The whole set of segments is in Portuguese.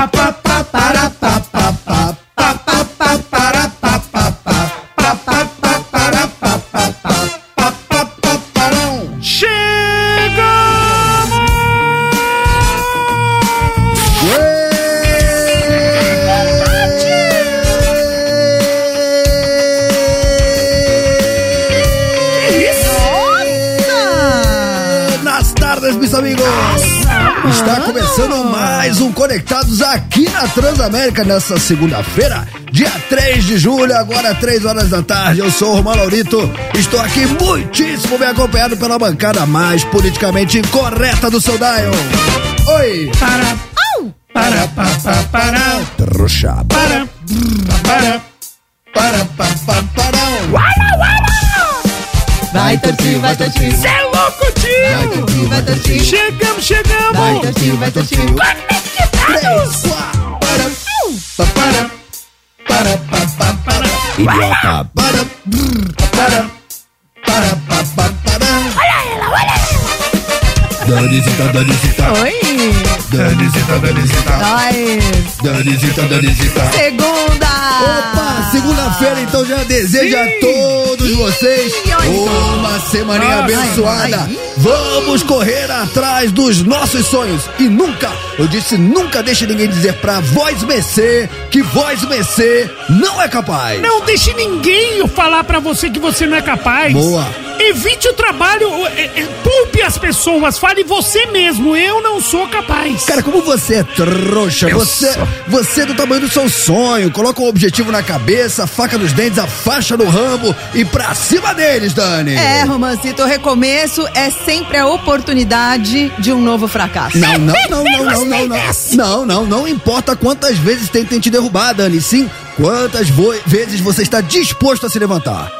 pa pa pa pa Transamérica nessa segunda-feira, dia 3 de julho, agora 3 horas da tarde. Eu sou o Romão Laurito, estou aqui muitíssimo bem acompanhado pela bancada mais politicamente correta do seu Dial. Oi! Para! Oh. Para, pa, pa, para! Trouxa! Para! Para! Para, pa, pa, para! Uara, uara! Vai, Tati, vai, Tati! Cê é louco, tio! Vai, Tati, vai, Tati! Chegamos, chegamos! Vai, Tati, vai, Tati! Conectados! 3, 4 para para para para. Idiota. Para para para para para olha ela olha ela. Danisita tá, Danisita tá. oi. Danisita tá, Danisita nós. Danisita Danisita segunda. Opa! Segunda-feira, então já desejo a Sim. todos vocês uma semaninha Ai, abençoada. ai. Vamos correr atrás dos nossos sonhos e nunca, eu disse nunca deixe ninguém dizer pra voz mercê que voz mercê não é capaz. Não deixe ninguém falar pra você que você não é capaz. Boa. Evite o trabalho, é, é, poupe as pessoas, fale você mesmo, eu não sou capaz. Cara, como você é trouxa, Eu você, sou. você é do tamanho do seu sonho. Coloca um objetivo na cabeça, faca nos dentes, a faixa no rambo e pra cima deles, Dani. É, Romancito, o recomeço é sempre a oportunidade de um novo fracasso. Não, não, não, não, não, não, não. Não, não, não importa quantas vezes tentem te derrubar, Dani. Sim, quantas vezes você está disposto a se levantar.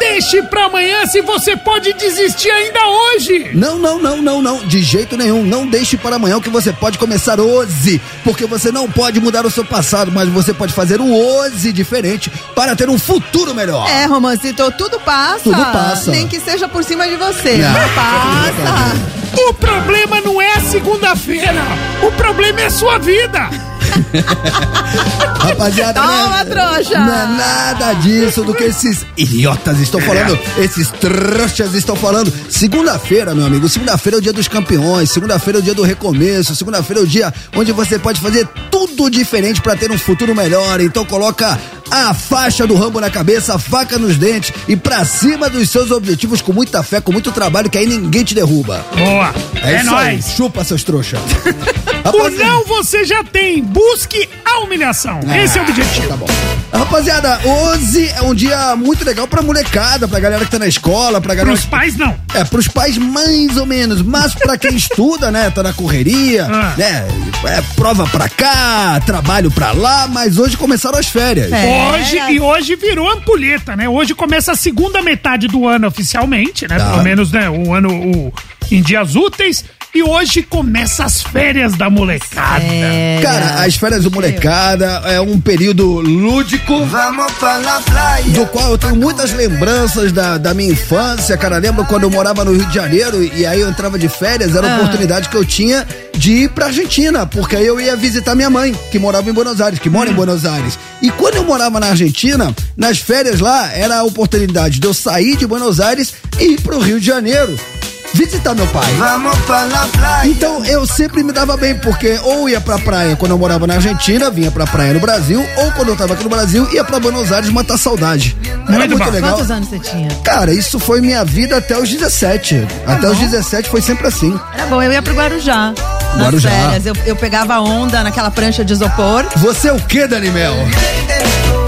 Não deixe pra amanhã se você pode desistir ainda hoje. Não, não, não, não, não. De jeito nenhum. Não deixe para amanhã o que você pode começar hoje. Porque você não pode mudar o seu passado, mas você pode fazer o hoje diferente para ter um futuro melhor. É, Romancito, tudo passa. Tudo passa. Nem que seja por cima de você. Ah, passa. O problema não é a segunda-feira, o problema é a sua vida. Rapaziada, Toma, não é, trouxa! não é nada disso do que esses idiotas estão falando, esses trouxas estão falando. Segunda-feira, meu amigo, segunda-feira é o dia dos campeões, segunda-feira é o dia do recomeço, segunda-feira é o dia onde você pode fazer tudo diferente para ter um futuro melhor. Então coloca a faixa do rambo na cabeça, a faca nos dentes e pra cima dos seus objetivos com muita fé, com muito trabalho, que aí ninguém te derruba. Boa, é, isso aí, nóis. chupa seus trouxas. O Rapaziada- não você já tem, busque a humilhação. Esse é o objetivo. Tá bom. Rapaziada, hoje é um dia muito legal pra molecada, pra galera que tá na escola, pra galera. Pros pais, não. É, pros pais mais ou menos, mas pra quem estuda, né, tá na correria, Ah. né, é prova pra cá, trabalho pra lá, mas hoje começaram as férias. É. Hoje, e hoje virou ampulheta, né? Hoje começa a segunda metade do ano oficialmente, né? Tá. Pelo menos, né? O ano o, em dias úteis. E hoje começa as férias da molecada. É. Cara, as férias do molecada é um período lúdico. Do qual eu tenho muitas lembranças da, da minha infância, cara. Lembro quando eu morava no Rio de Janeiro e aí eu entrava de férias, era a oportunidade que eu tinha de ir pra Argentina, porque aí eu ia visitar minha mãe, que morava em Buenos Aires, que mora em Buenos Aires. E quando eu morava na Argentina, nas férias lá, era a oportunidade de eu sair de Buenos Aires e ir pro Rio de Janeiro. Visitar meu pai. Então eu sempre me dava bem, porque ou ia pra praia quando eu morava na Argentina, vinha pra praia no Brasil, ou quando eu tava aqui no Brasil, ia pra Buenos Aires matar saudade. Era Muito muito bom. legal. Quantos anos você tinha? Cara, isso foi minha vida até os 17. até os 17 foi sempre assim. Era bom, eu ia pro Guarujá. Nas Guarujá. férias. Eu, eu pegava onda naquela prancha de isopor. Você é o que, Dani Mel? Você não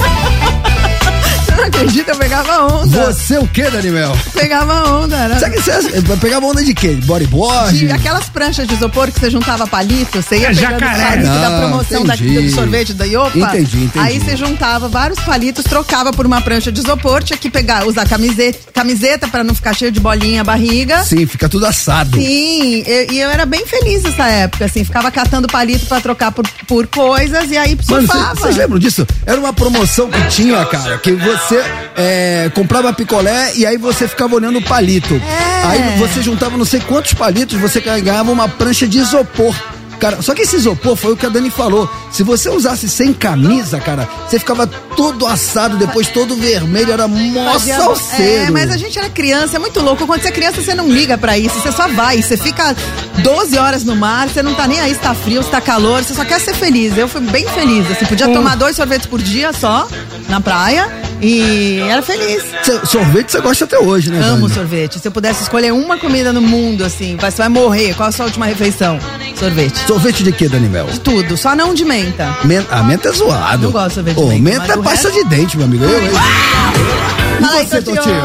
acredita? Eu pegava onda. Você o que, Dani Mel? Pegava onda. Era... Sabe que você pegava onda de quê? Bodyboard? De aquelas pranchas de isopor que você juntava palito, você ia É, pegando jacaré. palito da Ah, promoção da, do sorvete da Iopa. Entendi, entendi. Aí você juntava vários palitos, trocava por uma prancha de isopor, tinha que pegar, usar camiseta, camiseta para não ficar cheio de bolinha a barriga. Sim, fica tudo assado. Sim, e, e eu era bem feliz nessa época, assim, ficava catando palito pra trocar por, por coisas e aí Mano, surfava. vocês lembram disso? Era uma promoção que tinha, cara, que você é, comprava picolé e aí você ficava olhando o palito. É. Aí você juntava não sei quantos palitos, você ganhava uma prancha de isopor. Cara, só que esse isopor foi o que a Dani falou. Se você usasse sem camisa, cara, você ficava todo assado, depois todo vermelho, era mó salseiro. É, mas a gente era criança, é muito louco. Quando você é criança, você não liga pra isso, você só vai. Você fica 12 horas no mar, você não tá nem aí se tá frio, se tá calor, você só quer ser feliz. Eu fui bem feliz, assim, podia Hum. tomar dois sorvetes por dia só, na praia, e era feliz. Sorvete você gosta até hoje, né? Amo sorvete. Se eu pudesse escolher uma comida no mundo, assim, você vai morrer. Qual a sua última refeição? Sorvete. Sorvete de quê, Danivel? De tudo, só não de menta. Men a menta é zoado. Não gosto de sorvete de Ô, menta, menta é pasta resto- de dente, meu amigo. Eu, hein? E Ai, você, Totinho?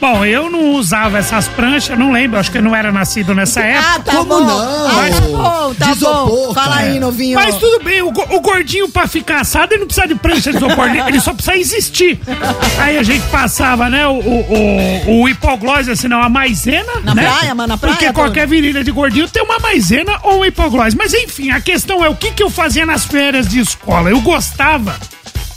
Bom, eu não usava essas pranchas, não lembro, acho que eu não era nascido nessa Ah, época. tá Como bom. não? Ah, tá bom, tá bom. Fala cara. aí, novinho. Mas tudo bem, o, o gordinho pra ficar assado, ele não precisa de prancha de isopor, ele- só precisa existir. Aí a gente passava, né, o, o, o, hipoglose, assim, não, a maisena, Na né? praia, mas na praia, Porque qualquer virilha de gordinho tem uma maisena ou um hipoglose. Mas enfim, a questão é o que, que eu fazia nas férias de escola. Eu gostava...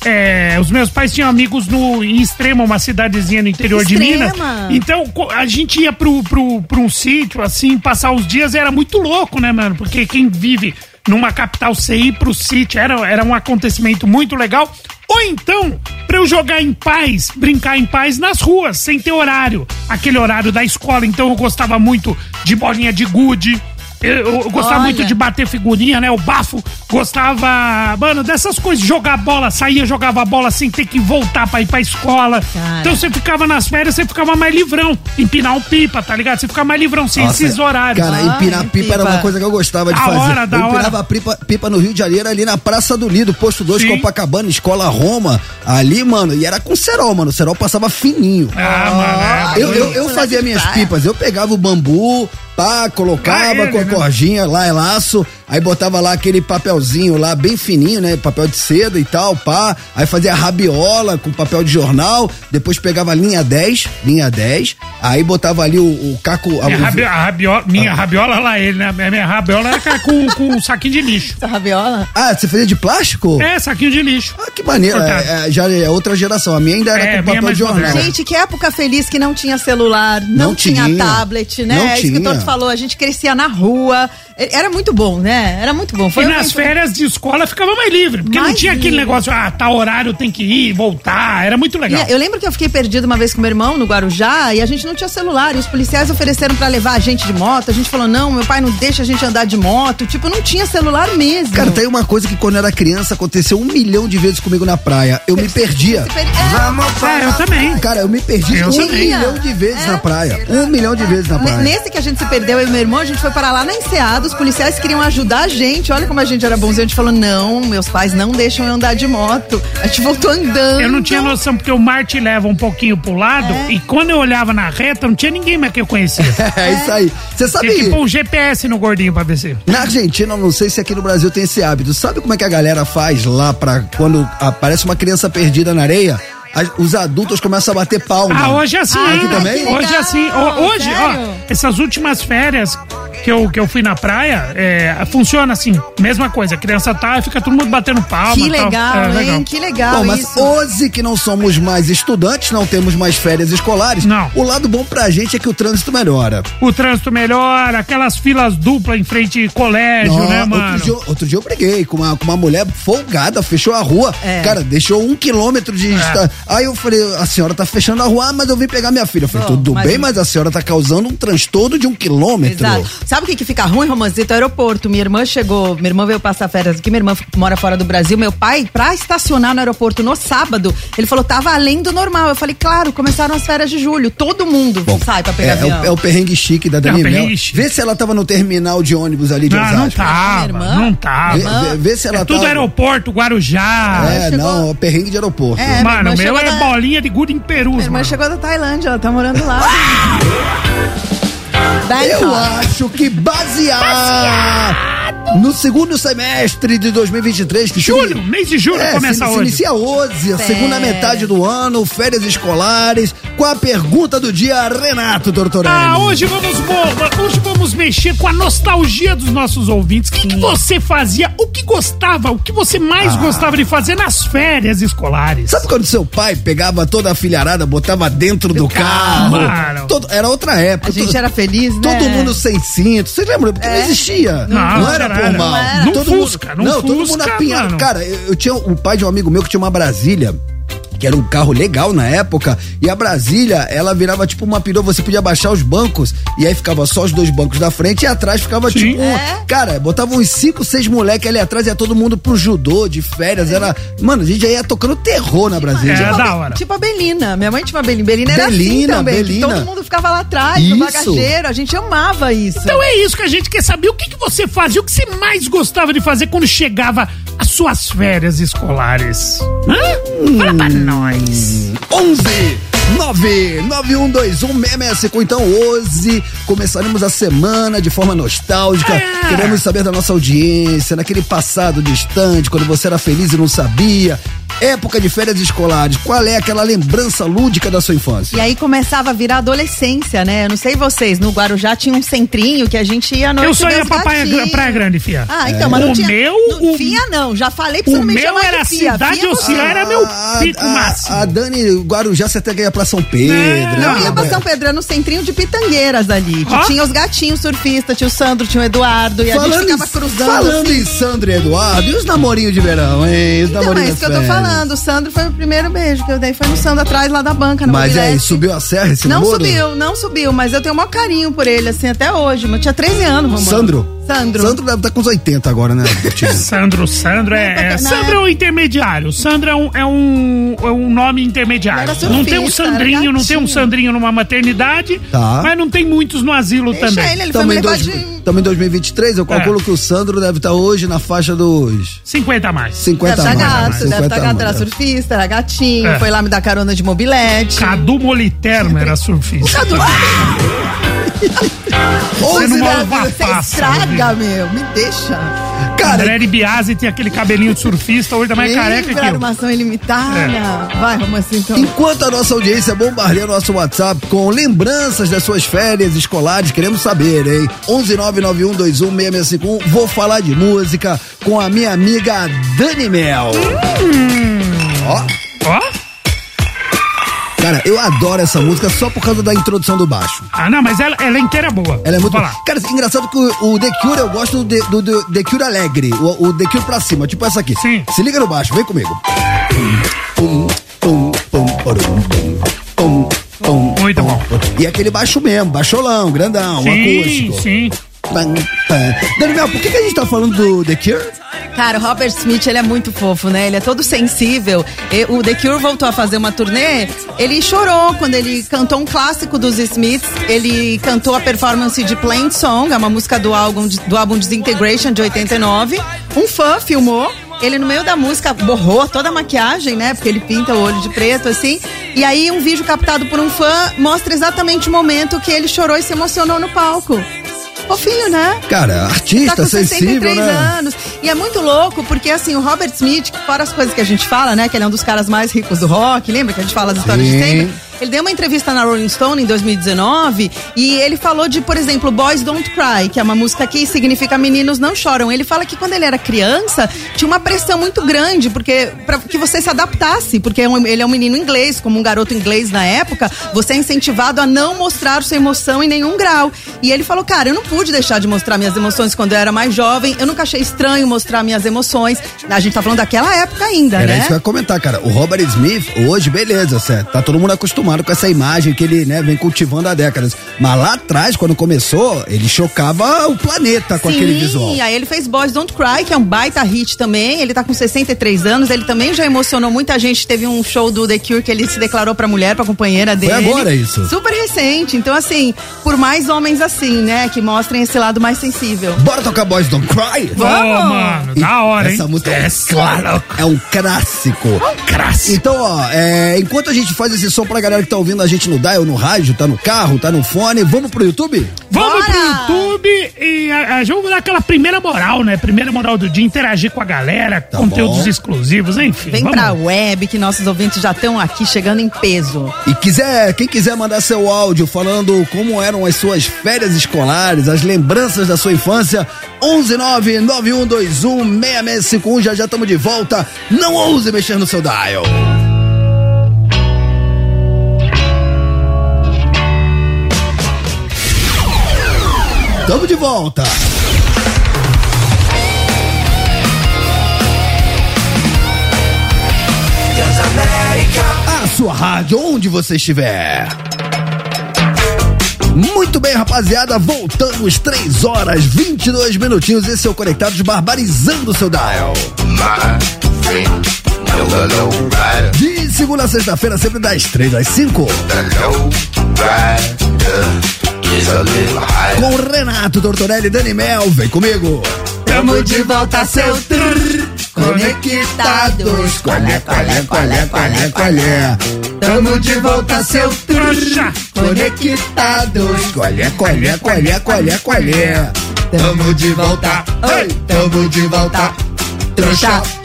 é, os meus pais tinham amigos no, em Extrema, uma cidadezinha no interior de Minas. Extrema? Então, a gente ia pro, pro, pro um sítio, assim, passar os dias, era muito louco, né, mano? Porque quem vive numa capital, você ir pro sítio, era, era um acontecimento muito legal. Ou então, pra eu jogar em paz, brincar em paz nas ruas, sem ter horário. Aquele horário da escola. Então, eu gostava muito de bolinha de gude. Eu, eu gostava Olha. muito de bater figurinha, né? O bafo. Gostava, mano, dessas coisas. Jogar bola, saía, jogava bola sem ter que voltar pra ir pra escola. Cara. Então você ficava nas férias, você ficava mais livrão. Empinar um pipa, tá ligado? Você ficava mais livrão, sem Nossa, esses horários. Cara, Ah, empinar pipa era pipa. uma coisa que eu gostava de Da fazer. hora, da eu hora. empinava pipa, pipa no Rio de Janeiro, ali na Praça do Lido, posto 2, Sim. Copacabana, Escola Roma. Ali, mano, e era com cerol, mano. O cerol passava fininho. Ah, mano, é Eu, eu, eu fazia minhas praia. pipas, eu pegava o bambu, pá, colocava Ah, ele, com a né? cordinha lá, é laço, aí botava lá aquele papelzinho lá, bem fininho, né? Papel de seda e tal, pá. Aí fazia rabiola com papel de jornal, depois pegava a linha 10, linha 10, aí botava ali o, o caco. a- Minha, rabi- a rabiola, minha rabiola lá ele, né? Minha rabiola era com, com um saquinho de lixo. Essa rabiola? Ah, você fazia de plástico? É, saquinho de lixo. Ah, que maneiro. É, é, já é outra geração. A minha ainda era É, com papel de jornal. Gente, que época feliz que não tinha celular, não, Não tinha, tinha. tablet, né? Não é isso que o tinha. Falou, a gente crescia na rua. Era muito bom, né? Era muito bom. Foi e nas férias de escola ficava mais livre. Porque não Mais tinha aquele livre. negócio, ah, tá horário, tem que ir, voltar. Era muito legal. E Eu lembro que eu fiquei perdida uma vez com meu irmão no Guarujá e a gente não tinha celular. E os policiais ofereceram pra levar a gente de moto. A gente falou: não, meu pai não deixa a gente andar de moto. Tipo, não tinha celular mesmo. Cara, tem uma coisa que quando eu era criança aconteceu um milhão de vezes comigo na praia. Eu me perdia. Se per- É, É, eu também. Cara, eu me perdi Eu um também. milhão de vezes na praia. Um milhão de vezes na praia. Nesse que a gente se perdeu, eu e meu irmão, a gente foi parar lá na Enseada, os policiais queriam ajudar a gente. Olha como a gente era bonzinho. A gente falou: não, meus pais não deixam eu andar de moto. A gente voltou andando. Eu não tinha noção, porque o mar te leva um pouquinho pro lado, É. e quando eu olhava na reta, não tinha ninguém mais que eu conhecia. É isso aí. Você sabe, Tinha que pôr um GPS no gordinho pra descer. na Argentina, eu não sei se aqui no Brasil tem esse hábito. Sabe como é que a galera faz lá pra quando aparece uma criança perdida na areia? As- os adultos começam a bater palma. Ah, hoje é assim. Ah, hein? aqui também? Hoje é assim. Hoje, Sério? ó, essas últimas férias que eu, que eu fui na praia, é, funciona assim, mesma coisa. A criança tá e fica todo mundo batendo palma. Que e tal. legal, É, hein? legal. Que legal Bom, mas isso. hoje que não somos mais estudantes, não temos mais férias escolares, Não. o lado bom pra gente é que o trânsito melhora. O trânsito melhora, aquelas filas duplas em frente ao colégio, Não, né, mano? Outro dia, outro dia eu briguei com uma, com uma mulher folgada, fechou a rua. É. Cara, deixou um quilômetro de. esta- Aí eu falei, a senhora tá fechando a rua, ah, mas eu vim pegar minha filha. Eu falei, Oh, tudo bem, mas a senhora tá causando um transtorno de um quilômetro. Exato. Sabe o que, que fica ruim, Romanzito? Aeroporto. Minha irmã chegou, minha irmã veio passar férias aqui, minha irmã mora fora do Brasil. Meu pai, pra estacionar no aeroporto no sábado, ele falou, tava além do normal. Eu falei, claro, começaram as férias de julho. Todo mundo sai pra pegar É, é, avião. o, é o perrengue chique da Dani É o Mel. perrengue chique. Vê se ela tava no terminal de ônibus ali de não Osasco. tava, Minha irmã? não tava. Vê, vê- vê se ela É tudo tava. aeroporto, Guarujá. É, chegou- não, é perrengue de aeroporto. É, Mano, meu é da- bolinha de gude em Perus, Minha irmã mano. chegou da Tailândia, ela tá morando lá. Eu acho que basear no segundo semestre de 2023, que Julho, mês de julho É, começa se, se hoje. inicia hoje, a segunda metade do ano, férias escolares, com a pergunta do dia, Renato Tortorelli. Ah, hoje vamos, mo- hoje vamos mexer com a nostalgia dos nossos ouvintes. O que, que você fazia? O que gostava? O que você mais gostava de fazer nas férias escolares? Sabe quando seu pai pegava toda a filharada, botava dentro do, carro? Claro. Todo- era outra época. A gente todo, era feliz, né? Todo mundo sem cinto. Você lembra? Porque não É. existia. Não, Não, era era- formal. Não todo Fusca, mundo, não não, todo mundo Fusca, na pinhada. mano. Cara, eu, eu tinha o pai de um amigo meu que tinha uma Brasília que era um carro legal na época, e a Brasília, ela virava tipo uma perua, você podia baixar os bancos, e aí ficava só os dois bancos da frente, e atrás ficava Sim. tipo, um- É? cara, botava uns cinco, seis moleques ali atrás, ia todo mundo pro judô, de férias, era, mano, a gente já ia tocando terror na Brasília. É, Tipo a da hora. Tipo a Belina. Minha mãe tinha uma Belina. Belina era assim Belina, também. que Belina. Todo mundo ficava lá atrás, no Isso. bagageiro. A gente amava isso. Então é isso que a gente quer saber. O que, que você fazia? O que você mais gostava de fazer quando chegava as suas férias escolares? Hã? Fala pra nós. 11 99121 Então hoje começaremos a semana de forma nostálgica. É. Queremos saber da nossa audiência, naquele passado distante, quando você era feliz e não sabia. Época de férias escolares, qual é aquela lembrança lúdica da sua infância? E aí começava a virar adolescência, né? Eu não sei vocês, no Guarujá tinha um centrinho que a gente ia noite Eu só ia pra Praia. Praia Grande, fia. Ah, então, mas não O tinha... meu, não, o- Fia não, já falei pra você o não me meu chamar era de fia. Cidade Fia você- Ocean, era meu pico máximo. A, Dani Guarujá, você até ganha pra São Pedro. Não, Não, né? ia pra São Pedro, era no centrinho de Pitangueiras ali. Que tinha os gatinhos surfistas, tinha o Sandro, tinha o Eduardo. E a gente Falando, ficava cruzando. falando assim. em Sandro e Eduardo, e os namorinhos de verão, hein? Os Então, é namorinhos isso que eu tô férias. Falando. O Sandro foi o primeiro beijo que eu dei. Foi no Sandro atrás lá da banca, no Mas aí, mobilete. subiu a serra esse Não namoro? subiu, não subiu, mas eu tenho o maior carinho por ele, assim, até hoje. Mas eu tinha 13 anos, Romano. Sandro? Sandro. Sandro deve estar com uns 80 agora, né? Sandro, Sandro é. é- Sandro é um intermediário. Sandro é um, é um, é um nome intermediário. Não tem um Sandrinho, não tem um. Sandrinho numa maternidade, Tá. mas não tem muitos no asilo Deixa também. ele, ele levar dois, de... tamo em 2023, eu calculo É. que o Sandro deve estar hoje na faixa dos 50 a mais. 50 Deve estar a mais. gato, deve 50 estar a gato, era mais. surfista, era gatinho, É. foi lá me dar carona de mobilete. Cadu Moliterno era surfista. Cadu, Você não Você uva você estraga, meu, me deixa. Cara, André Biasi tem aquele cabelinho de surfista, hoje também é careca que eu. armação ilimitada. É. Vai, vamos assim, então. enquanto a nossa audiência bombardeia nosso WhatsApp com lembranças das suas férias escolares, queremos saber, hein? 11991216651, vou falar de música com a minha amiga Dani Mel. Ó, Ó. cara, eu adoro essa música só por causa da introdução do baixo. Ah, não, mas ela, ela inteira é boa. Ela é muito. Falar. Cara, engraçado que o, o The Cure eu gosto do, do, do The Cure alegre. O, o The Cure pra cima, tipo essa aqui. Sim. Se liga no baixo, vem comigo. Pum, pum, pum, porum, pum, pum, pum, Muito bom. E aquele baixo mesmo, baixolão, grandão, Sim, acústico. sim. Pam. Daniel, por que, que a gente tá falando do The Cure? Cara, o Robert Smith, ele é muito fofo, né? Ele é todo sensível. E o The Cure voltou a fazer uma turnê, ele chorou quando ele cantou um clássico dos Smiths. Ele cantou a performance de Plain Song, é uma música do álbum, do álbum Disintegration, de 89. Um fã filmou. Ele, no meio da música, borrou toda a maquiagem, né? Porque ele pinta o olho de preto, assim. E aí, um vídeo captado por um fã mostra exatamente o momento que ele chorou e se emocionou no palco. Fofinho, né? Cara, artista, tá com sensível, 63 né? anos. E é muito louco, porque assim, o Robert Smith, fora as coisas que a gente fala, né? Que ele é um dos caras mais ricos do rock, lembra que a gente fala as histórias de Sim. sempre? Ele deu uma entrevista na Rolling Stone em 2019 e ele falou de, por exemplo, Boys Don't Cry, que é uma música que significa meninos não choram. Ele fala que quando ele era criança, tinha uma pressão muito grande, porque para que você se adaptasse, porque é ele é um menino inglês, como um garoto inglês na época, você é incentivado a não mostrar sua emoção em nenhum grau. E ele falou, cara, eu não pude deixar de mostrar minhas emoções quando eu era mais jovem, eu nunca achei estranho mostrar minhas emoções. A gente tá falando daquela época ainda, Era né? isso que eu ia comentar, cara. O Robert Smith, hoje, beleza, certo? Tá todo mundo acostumado com essa imagem que ele, né, vem cultivando há décadas. Mas lá atrás, quando começou, ele chocava o planeta com aquele visual. Sim, aí ele fez Boys Don't Cry, que é um baita hit também. Ele tá com 63 anos, ele também já emocionou muita gente. Teve um show do The Cure que ele se declarou pra mulher, pra companheira dele. agora isso? Super recente. Então, assim, por mais homens assim, né, que mostrem esse lado mais sensível. Bora tocar Boys Don't Cry? Vamos! mano, da hora, hein? Essa música é, um Essa clássico. É um clássico. Clássico. Então, ó, é, enquanto a gente faz esse som pra galera que tá ouvindo a gente no dial, no rádio, tá no carro, tá no fone, vamos pro YouTube? Vamos Bora! pro YouTube e a, a, vamos dar aquela primeira moral, né? Primeira moral do dia, interagir com a galera, conteúdos bom. exclusivos, enfim. Vem vamos. pra web, que nossos ouvintes já estão aqui chegando em peso. E quiser, quem quiser mandar seu áudio falando como eram as suas férias escolares, as lembranças da sua infância, 11991216651, já já estamos de volta. Não ouse mexer no seu dial. Tamo de volta. A sua rádio, onde você estiver. Muito bem, rapaziada, voltamos 3 horas 22 minutinhos. Esse é o Conectados Barbarizando o seu Dial. De segunda a sexta-feira, sempre das 3 às 5. Com Renato Tortorelli e Dani Mel, vem comigo. Tamo de volta, seu trrr, conectados. Qualé, qualé, qualé, qualé, qualé. Tamo de volta, seu trouxa, conectados. Qualé, qualé, qualé, qualé, qualé. Tamo de volta, oi, tamo de volta, trouxa.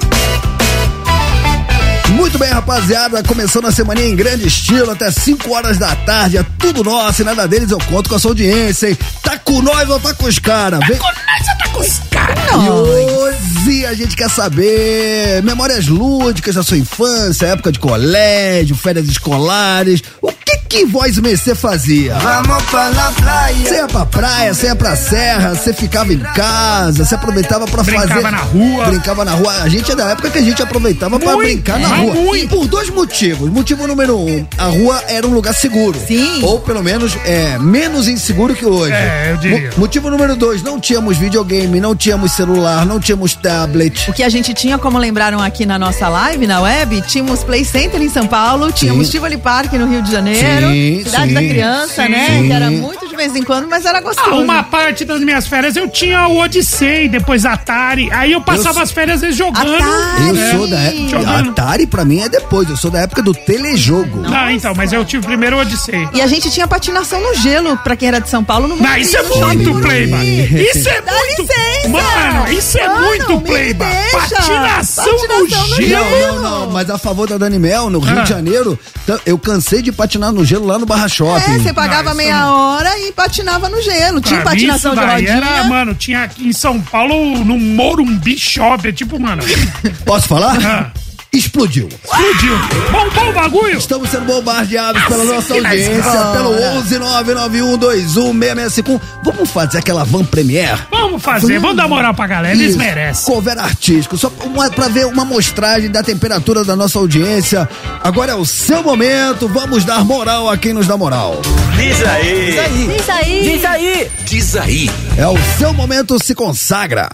Muito bem, rapaziada, começando a semana em grande estilo, até 5 horas da tarde, é tudo nosso e nada deles eu conto com a sua audiência, hein? Tá com nós ou tá com os caras? Tá com nós ou tá com os caras? E hoje a gente quer saber memórias lúdicas da sua infância, época de colégio, férias escolares, o que voz Mercê fazia? Vamos pra la playa. Você ia pra praia, você ia pra serra, você ficava em casa, você aproveitava pra Brincava fazer... na rua. Brincava na rua. A gente é da época que a gente aproveitava pra Muito, brincar na rua. muito. Por dois motivos. Motivo número um, a rua era um lugar seguro. Sim. Ou pelo menos é, menos inseguro que hoje. É, eu diria. Mo- motivo número dois, não tínhamos videogame, não tínhamos celular, não tínhamos tablet. O que a gente tinha, como lembraram aqui na nossa live, na web, tínhamos Play Center em São Paulo, tínhamos Tivoli Park no Rio de Janeiro, Sim, Cidade sim. da Criança, Sim. né? Que era muito de vez em quando, mas era gostoso. Ah, uma parte das minhas férias eu tinha o Odyssey, depois Atari. Aí eu passava Eu- as férias jogando. Atari. Eu É. sou da época. Atari pra mim é depois, eu sou da época do telejogo. Ah, então, mas eu tive primeiro o Odyssey. E a gente tinha patinação no gelo, pra quem era de São Paulo, no Não, isso é muito playba. Isso é Dá muito. licença. Mano, isso é Mano, muito playba. deixa. Patinação, Patinação no no gelo. Não, não, não, mas a favor da Dani Mel, no Rio Ah. de Janeiro, eu cansei de patinar no gelo lá no Barra Shopping. É, você pagava Não, isso meia hora e patinava no gelo. Tinha Pra patinação de rodinha. Era, mano, tinha aqui em São Paulo, no Morumbi Shop. É tipo, mano, Posso falar? Ah. Explodiu. explodiu. Bombou o bagulho. Estamos sendo bombardeados pela nossa que nós audiência, pelo 11991216651. Vamos fazer aquela van premiere? Vamos fazer, vamos dar moral pra galera, eles Isso, merecem. Cover artístico, só uma, pra ver uma amostragem da temperatura da nossa audiência. Agora é o seu momento, vamos dar moral a quem nos dá moral. Diz aí. Isso aí. Diz aí. Diz aí. É o seu momento, se consagra.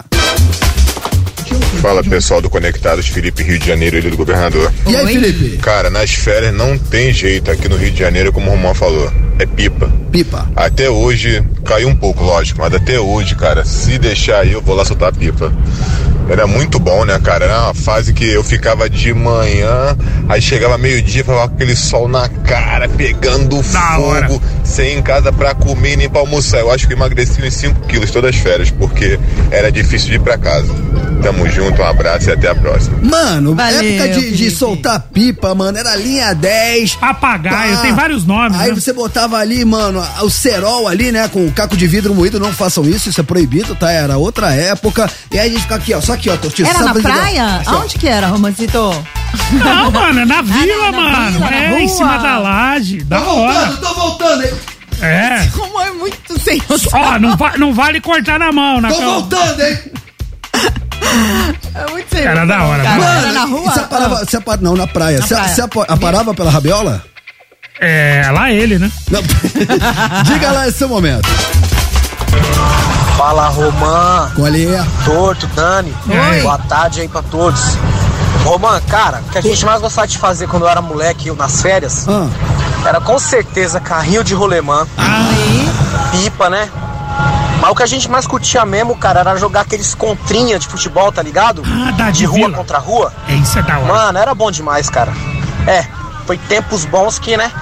Fala pessoal do Conectados, Felipe Rio de Janeiro, ele do governador. E aí. Felipe? Cara, nas férias não tem jeito aqui no Rio de Janeiro, como o Romão falou. É pipa. Pipa. Até hoje, caiu um pouco, lógico, mas até hoje, cara, se deixar aí, eu vou lá soltar a pipa. Era muito bom, né, cara? Era uma fase que eu ficava de manhã, aí chegava meio-dia, falava com aquele sol na cara, pegando Da hora. fogo, sem ir em casa pra comer e nem pra almoçar. Eu acho que eu emagreci uns 5 quilos todas as férias, porque era difícil de ir pra casa. Tamo junto, um abraço e até a próxima. Mano, Valeu, época de, de soltar pipa, mano, era linha 10. Papagaio, Tá. tem vários nomes. Aí né? você botava ali, mano, o cerol ali, né, com o caco de vidro moído, não façam isso, isso é proibido, tá? Era outra época. E aí a gente fica aqui, ó, só aqui, ó, Tortinho. Era na praia? Assim, ó. Aonde que era, Romancito? Não, mano, é na vila, na mano. vila, na é, rua. em cima da laje. Da Tô hora. voltando, tô voltando, hein? É. Como é muito sem Ó, não, va- não vale cortar na mão, na Tô cama. voltando, hein? É muito sem Era da hora, cara. mano. Era na rua? Você aparava, você apa- não, na praia. Na Você, praia. aparava pela rabiola? É, lá ele, né? Não. Diga lá esse seu momento. Fala Romã, Qual é? Torto, Dani. Oi. Boa tarde aí pra todos. Romã, cara, o que a gente mais gostava de fazer quando eu era moleque, eu nas férias, Ah, era com certeza carrinho de rolemã, Aí, pipa, né? Mas o que a gente mais curtia mesmo, cara, era jogar aqueles contrinha de futebol, tá ligado? Ah, de de rua vila. contra rua. É, isso é da hora. Mano, era bom demais, cara. É, foi tempos bons que, né?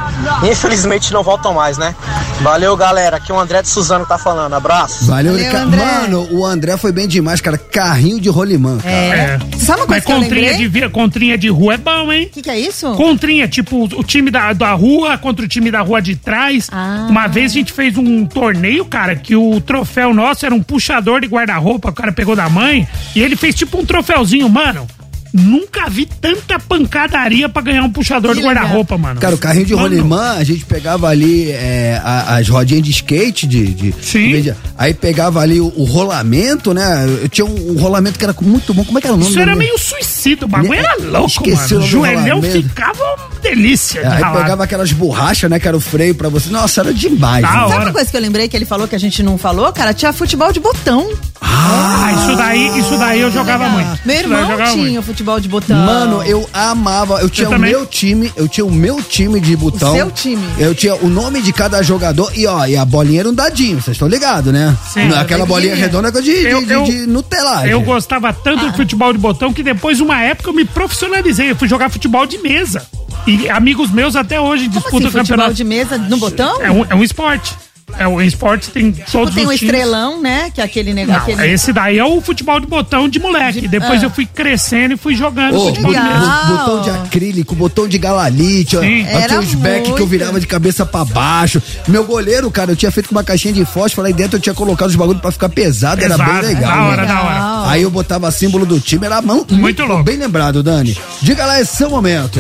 Infelizmente não voltam mais, né? Valeu, galera. Aqui é o André de Suzano que tá falando. Abraço. valeu, Valeu, Ricardo. André. Mano, o André foi bem demais, cara. Carrinho de rolimã, cara. é. Você sabe uma coisa Mas que eu contrinha lembrei? de, contrinha de rua é bom, hein? O que, que é isso? Contrinha, tipo, o time da, da rua contra o time da rua de trás. Ah. Uma vez a gente fez um torneio, cara, que o troféu nosso era um puxador de guarda-roupa, o cara pegou da mãe, e ele fez tipo um troféuzinho, mano. Nunca vi tanta pancadaria pra ganhar um puxador Que de guarda-roupa, mano. Cara, o carrinho de Mano, rolimã, a gente pegava ali é, as rodinhas de skate, de. de- Sim. de- aí pegava ali o, o rolamento, né? Eu tinha um, um rolamento que era muito bom. Como é que era o nome? Isso era meio suicida, o bagulho era louco, Esqueci mano. O joelhão ficava delícia de Aí ralar. pegava aquelas borrachas, né? Que era o freio pra você. Nossa, era demais. Da né? Sabe uma coisa que eu lembrei que ele falou que a gente não falou, cara? Tinha futebol de botão. Ah, isso daí, isso daí eu jogava muito. Meu irmão tinha muito. o futebol de botão. Mano, eu amava. Eu tinha o também. meu time, eu tinha o meu time de botão. O seu time. Eu tinha o nome de cada jogador e ó, e a bolinha era um dadinho, vocês estão ligados, né? Sim. Aquela bolinha redonda de, de, Eu- de, eu- de nutelagem. Eu gostava tanto Ah. do futebol de botão que depois, uma época, eu me profissionalizei. Eu fui jogar futebol de mesa. E amigos meus até hoje Como disputam assim, futebol campeonato. de mesa no botão? É um, é um esporte. É um esporte, tem todos tem os o times. estrelão, né? Que é aquele Não, negócio. aquele... esse daí é o futebol de botão de moleque. Depois Ah. eu fui crescendo e fui jogando Ô, futebol de bo- botão de acrílico, botão de galalite, Era os back que eu muito. virava de cabeça pra baixo. Meu goleiro, cara, eu tinha feito com uma caixinha de fósforo aí dentro, eu tinha colocado os bagulhos pra ficar pesado, era Exato, bem legal. da hora, né? da hora. Aí eu botava símbolo do time, era mão, muito, louco. Bem lembrado, Dani. Diga lá, é seu momento.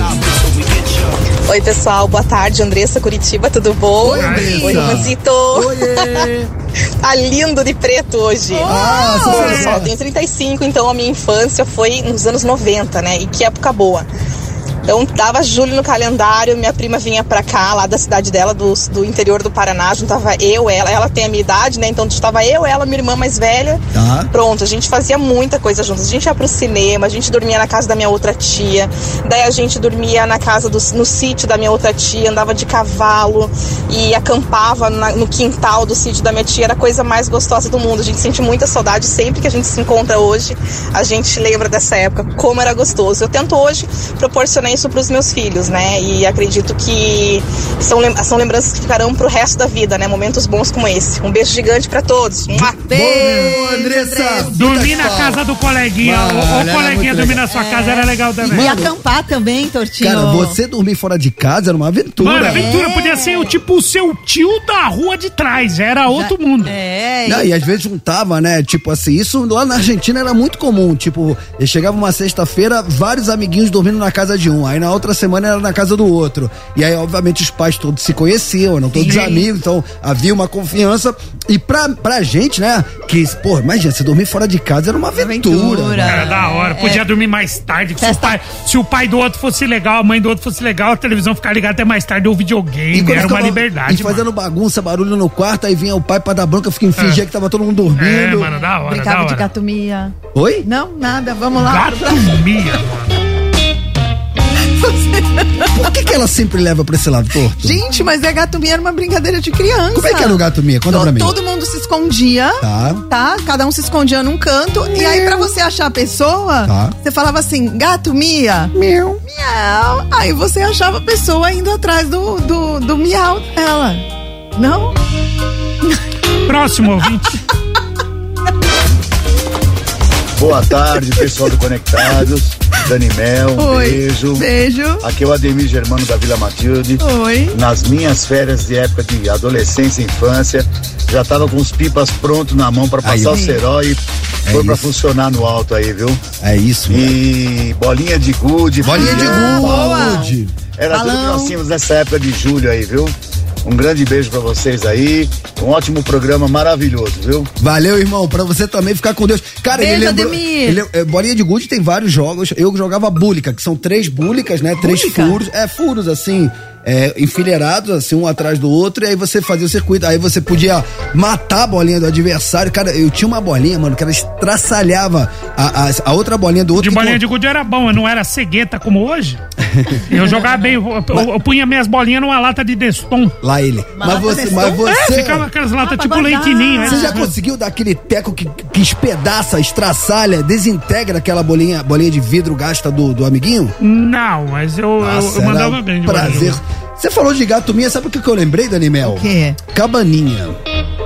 Oi, pessoal, boa tarde. Andressa Curitiba, tudo bom? Oi, Andressa. Oi, Romancito. Oiê! Tá lindo de preto hoje. Nossa, Bom, senhora. pessoal, eu tenho 35, então a minha infância foi nos anos 90, né? E que época boa. Então dava julho no calendário, minha prima vinha pra cá, lá da cidade dela, do, do interior do Paraná, juntava eu, ela, ela tem a minha idade, né? Então estava eu, ela, minha irmã mais velha. Tá. Pronto, a gente fazia muita coisa juntos. A gente ia pro cinema, a gente dormia na casa da minha outra tia, daí a gente dormia na casa do, no sítio da minha outra tia, andava de cavalo e acampava na- no quintal do sítio da minha tia, era a coisa mais gostosa do mundo. A gente sente muita saudade sempre que a gente se encontra hoje, a gente lembra dessa época, como era gostoso. Eu tento hoje proporcionar isso pros meus filhos, né? E acredito que são, lem- são lembranças que ficarão pro resto da vida, né? Momentos bons como esse. Um beijo gigante pra todos. Mua! Boa, Andressa! Dormir na casa do coleguinha. Mano, o, o coleguinha dormir na sua casa era legal também. E acampar também, Tortinho. Cara, você dormir fora de casa era uma aventura. Mano, aventura podia ser o tipo o seu tio da rua de trás. Era outro mundo. É, Não, e às vezes juntava, né? Tipo assim, isso lá na Argentina era muito comum. Tipo, chegava uma sexta-feira, vários amiguinhos dormindo na casa de um. Aí na outra semana era na casa do outro. E aí, obviamente, os pais todos se conheciam, eram todos Sim. amigos, então havia uma confiança. E pra, pra gente, né? Que, pô, imagina, você dormir fora de casa era uma aventura. Aventura. Era da hora. Podia dormir mais tarde. Se o, pai, se o pai do outro fosse legal, a mãe do outro fosse legal, a televisão ficar ligada até mais tarde ou videogame. quando Era uma liberdade. E fazendo mano. bagunça, barulho no quarto, aí vinha o pai pra dar bronca, fica fingia que tava todo mundo dormindo. É, mano, da hora, da Brincava de hora. gatomia. Oi? Não, nada, vamos lá. Gatomia, mano. Por que, que ela sempre leva pra esse lado torto? Gente, mas é gatomia era uma brincadeira de criança. Como é que era o gato minha? Conta pra mim. Todo mundo se escondia. Tá. Tá? Cada um se escondia num canto. E aí, pra você achar a pessoa, Tá. você falava assim: gato mia. Meu. Miau. Aí você achava a pessoa indo atrás do, do, do miau dela. Não? Próximo ouvinte. Boa tarde, pessoal do Conectados. Dani Mel, um Oi. beijo. Beijo. Aqui é o Ademir Germano da Vila Matilde. Oi. Nas minhas férias de época de adolescência e infância, já tava com os pipas prontos na mão para Aí, passar ó. o cerol e É foi para funcionar no alto aí, viu? É isso. E bolinha de gude. Bolinha de gude. Era tudo que Balão. nós tínhamos nessa época de julho aí, viu? Um grande beijo para vocês aí. Um ótimo programa maravilhoso, viu? Valeu, irmão. Pra você também ficar com Deus. Cara, ele Beijo, lembrou. Ademir. Ele, é, bolinha de gude tem vários jogos. Eu jogava búlica, que são três búlicas, né? Três Búlica? furos. É, furos assim. É, enfileirados, assim, um atrás do outro, e aí você fazia o circuito. Aí você podia matar a bolinha do adversário. Cara, eu tinha uma bolinha, mano, que ela estraçalhava a, a, a outra bolinha do outro. De bolinha com- de gude era bom, não era cegueta como hoje. Eu jogava bem, eu, eu- eu punha minhas bolinhas numa lata de Deston. Lá ele. Mas lata você. Mas tom? É, você. ficava aquelas latas Ah, tipo guardar. leitinho. Você né? já conseguiu dar aquele teco que, que espedaça, estraçalha, desintegra aquela bolinha, bolinha de vidro gasta do, do amiguinho? Não, mas eu, eu- Nossa, eu mandava era bem de bolinha Prazer. gude. Você falou de gato minha, sabe o que eu lembrei, Dani Mel? O quê? Cabaninha.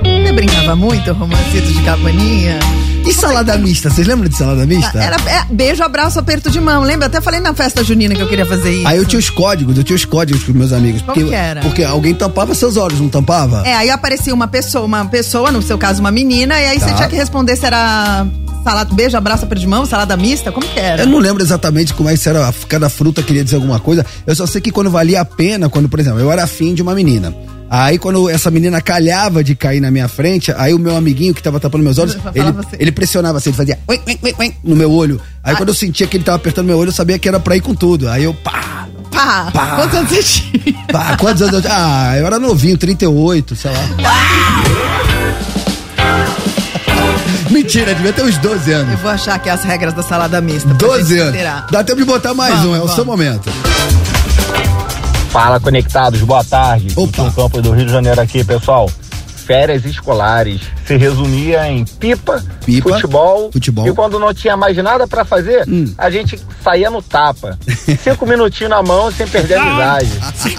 Você brincava muito, romancito de cabaninha? E salada mista? Vocês lembram de salada mista? Era é, beijo, abraço, aperto de mão. Lembra? Até falei na festa junina que eu queria fazer isso. Aí eu tinha os códigos, eu tinha os códigos com meus amigos. Como porque, que era? Porque alguém tampava seus olhos, não tampava? É, aí aparecia uma pessoa, uma pessoa, no seu caso, uma menina, e aí Tá. você tinha que responder se era salada, beijo, abraço, aperto de mão, salada mista, como que era? Eu não lembro exatamente como é que era, cada fruta queria dizer alguma coisa. Eu só sei que quando valia a pena, quando, por exemplo, eu era afim de uma menina. Aí quando essa menina calhava de cair na minha frente, aí o meu amiguinho que tava tapando meus olhos, ele, assim. ele pressionava assim, ele fazia ui, ui, ui, ui, no meu olho. Aí quando eu sentia que ele tava apertando meu olho, eu sabia que era pra ir com tudo. Aí eu pá, Pá! Pá. Quantos anos você tinha? Pá, quantos anos eu tinha? Ah, eu era novinho, 38, sei lá. Mentira, devia ter uns 12 Eu anos. vou achar aqui as regras da salada mista. pra 12 gente anos. Dá tempo de botar mais Vamos, um, é o vamos. seu momento. Fala, conectados, boa tarde. Opa. Campos do Rio de Janeiro aqui, pessoal. Férias escolares se resumia em pipa, Pipa, futebol, futebol. e quando não tinha mais nada pra fazer, Hum. a gente saía no tapa. Cinco minutinhos na mão sem perder a amizade.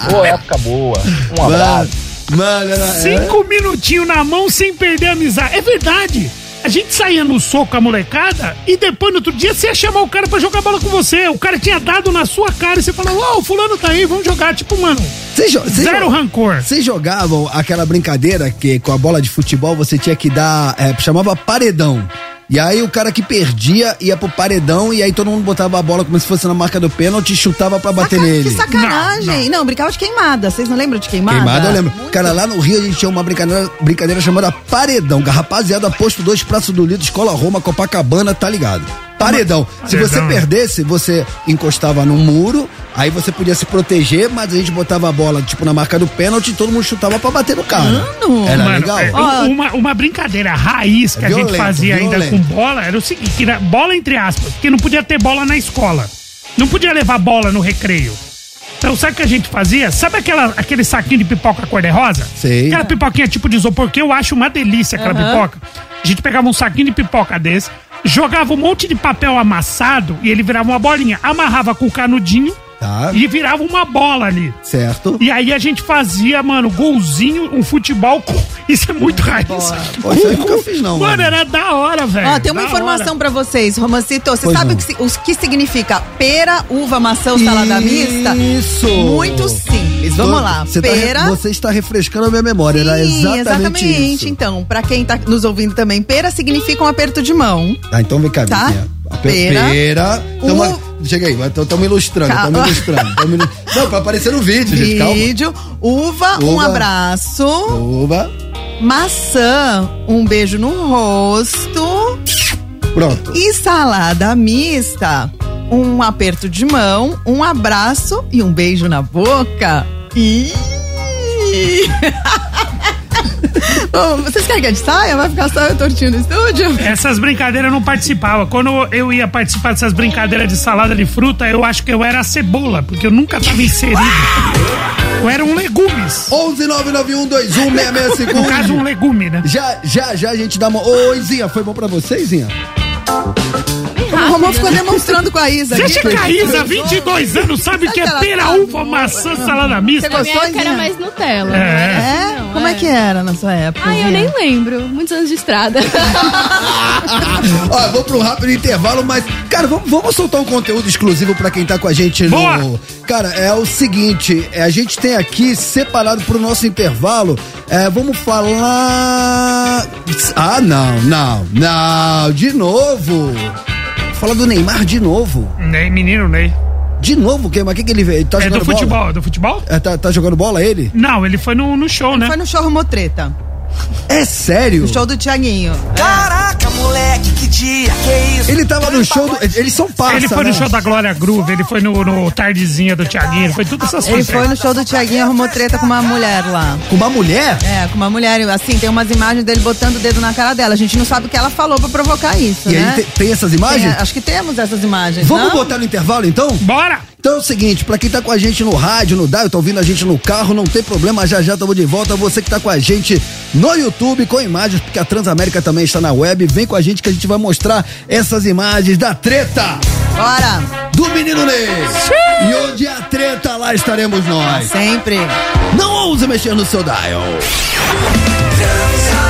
Pô, época boa. Um abraço. Mano, era, era- Cinco minutinhos na mão sem perder a amizade. É verdade. A gente saía no soco com a molecada e depois no outro dia você ia chamar o cara pra jogar bola com você. O cara tinha dado na sua cara e você falou, ó, o fulano tá aí, vamos jogar. Tipo, mano, Vocês jo- vocês zero rancor. Vocês jogavam aquela brincadeira que com a bola de futebol você tinha que dar, é, chamava paredão. E aí o cara que perdia ia pro paredão e aí todo mundo botava a bola como se fosse na marca do pênalti e chutava pra bater Saca- nele. Que sacanagem. Não, brincava de queimada. Vocês não lembram de queimada? Queimada, eu lembro. Cara, lá no Rio a gente tinha uma brincadeira, brincadeira chamada Paredão. Rapaziada, posto dois praços do litro, Escola Roma, Copacabana, tá ligado? Paredão. Se você perdesse, você encostava num muro, aí você podia se proteger, mas a gente botava a bola, tipo, na marca do pênalti e todo mundo chutava pra bater no cara. Era Mano, legal? é, uma, uma brincadeira raiz que a Violento, gente fazia ainda violento. com bola era o seguinte: que era bola entre aspas, porque não podia ter bola na escola. Não podia levar bola no recreio. Então, sabe o que a gente fazia? Sabe aquela, aquele saquinho de pipoca cor-de-rosa? Sei. Aquela pipoquinha tipo de isopor, que eu acho uma delícia aquela pipoca. A gente pegava um saquinho de pipoca desse, jogava um monte de papel amassado e ele virava uma bolinha. Amarrava com o canudinho Tá. e virava uma bola ali. Certo. E aí a gente fazia, mano, golzinho, um futebol com. Isso é muito raiz. Pô, isso aí eu nunca fiz, não, Mano, mano. era da hora, velho. Ó, tem uma da informação hora. pra vocês, Romancito. Você Pois sabe o que, o que significa pera, uva, maçã ou salada mista? Isso! Muito simples. Vamos lá. Você, tá pera. você está refrescando a minha memória, era Sim, exatamente, isso. Então, pra quem tá nos ouvindo também, pera significa um aperto de mão. Ah, então vem cá, Tá? Vizinha. Pera. Pera. Tamo- O- Chega aí, estamos ilustrando, estamos ilustrando. tamo ilu- Não, pra aparecer no vídeo, gente, calma. Vídeo. Uva, um Uva. abraço. Uva. Maçã, um beijo no rosto. Pronto. E salada mista, um aperto de mão, um abraço e um beijo na boca. Ih! Ô, Vocês querem que a gente saia? Vai ficar só eu tortinho no estúdio? Essas brincadeiras eu não participava. Quando eu ia participar dessas brincadeiras de salada de fruta, eu acho que eu era a cebola, porque eu nunca tava inserido. Eu era um legumes. 11 991 No caso, um legume, né? Já, já, já a gente dá uma. Oi, Zinha, foi bom pra você, Zinha? O Romão ficou demonstrando com a Isa. Você aqui. acha que a Isa, 22 anos, sabe o que é pera, uva, maçã, salada mista? Você gostou, era mais Nutella. É. É? Como é que era na sua época? Ai, eu nem lembro. Muitos anos de estrada. Ó, eu vou pra um rápido intervalo, mas, cara, vamos, vamos soltar um conteúdo exclusivo pra quem tá com a gente no. Boa! Cara, é o seguinte: é, a gente tem aqui separado pro nosso intervalo. É, vamos falar. Ah, não, não, não, de novo. Fala do Neymar de novo. Ney, menino Ney. De novo, que, mas o que, que ele veio? Ele Tá É jogando do bola? futebol, é do futebol? É, tá, tá jogando bola ele? Não, ele foi no, no show, né? Foi no show Romotreta. É sério? No show do Tiaguinho. Caraca, moleque, que dia, que isso? Ele tava no show do. Eles são parça, Ele foi né? no show da Glória Groove, ele foi no, no Tardezinha do Thiaguinho, ele foi todas essas Ele coisas. foi no show do Tiaguinho, arrumou treta com uma mulher lá. Com uma mulher? É, com uma mulher. Assim, tem umas imagens dele botando o dedo na cara dela. A gente não sabe o que ela falou pra provocar isso, E né? aí tem, tem essas imagens? Tem, acho que temos essas imagens. Vamos não? botar no intervalo então? Bora! Então é o seguinte, pra quem tá com a gente no rádio, no dial, tá ouvindo a gente no carro, não tem problema, já já estamos de volta. Você que tá com a gente no YouTube com imagens, porque a Transamérica também está na web, vem com a gente que a gente vai mostrar essas imagens da treta Bora! do Menino Ney. E onde a treta, lá estaremos nós. Sempre. Não ouse mexer no seu dial. Transamérica.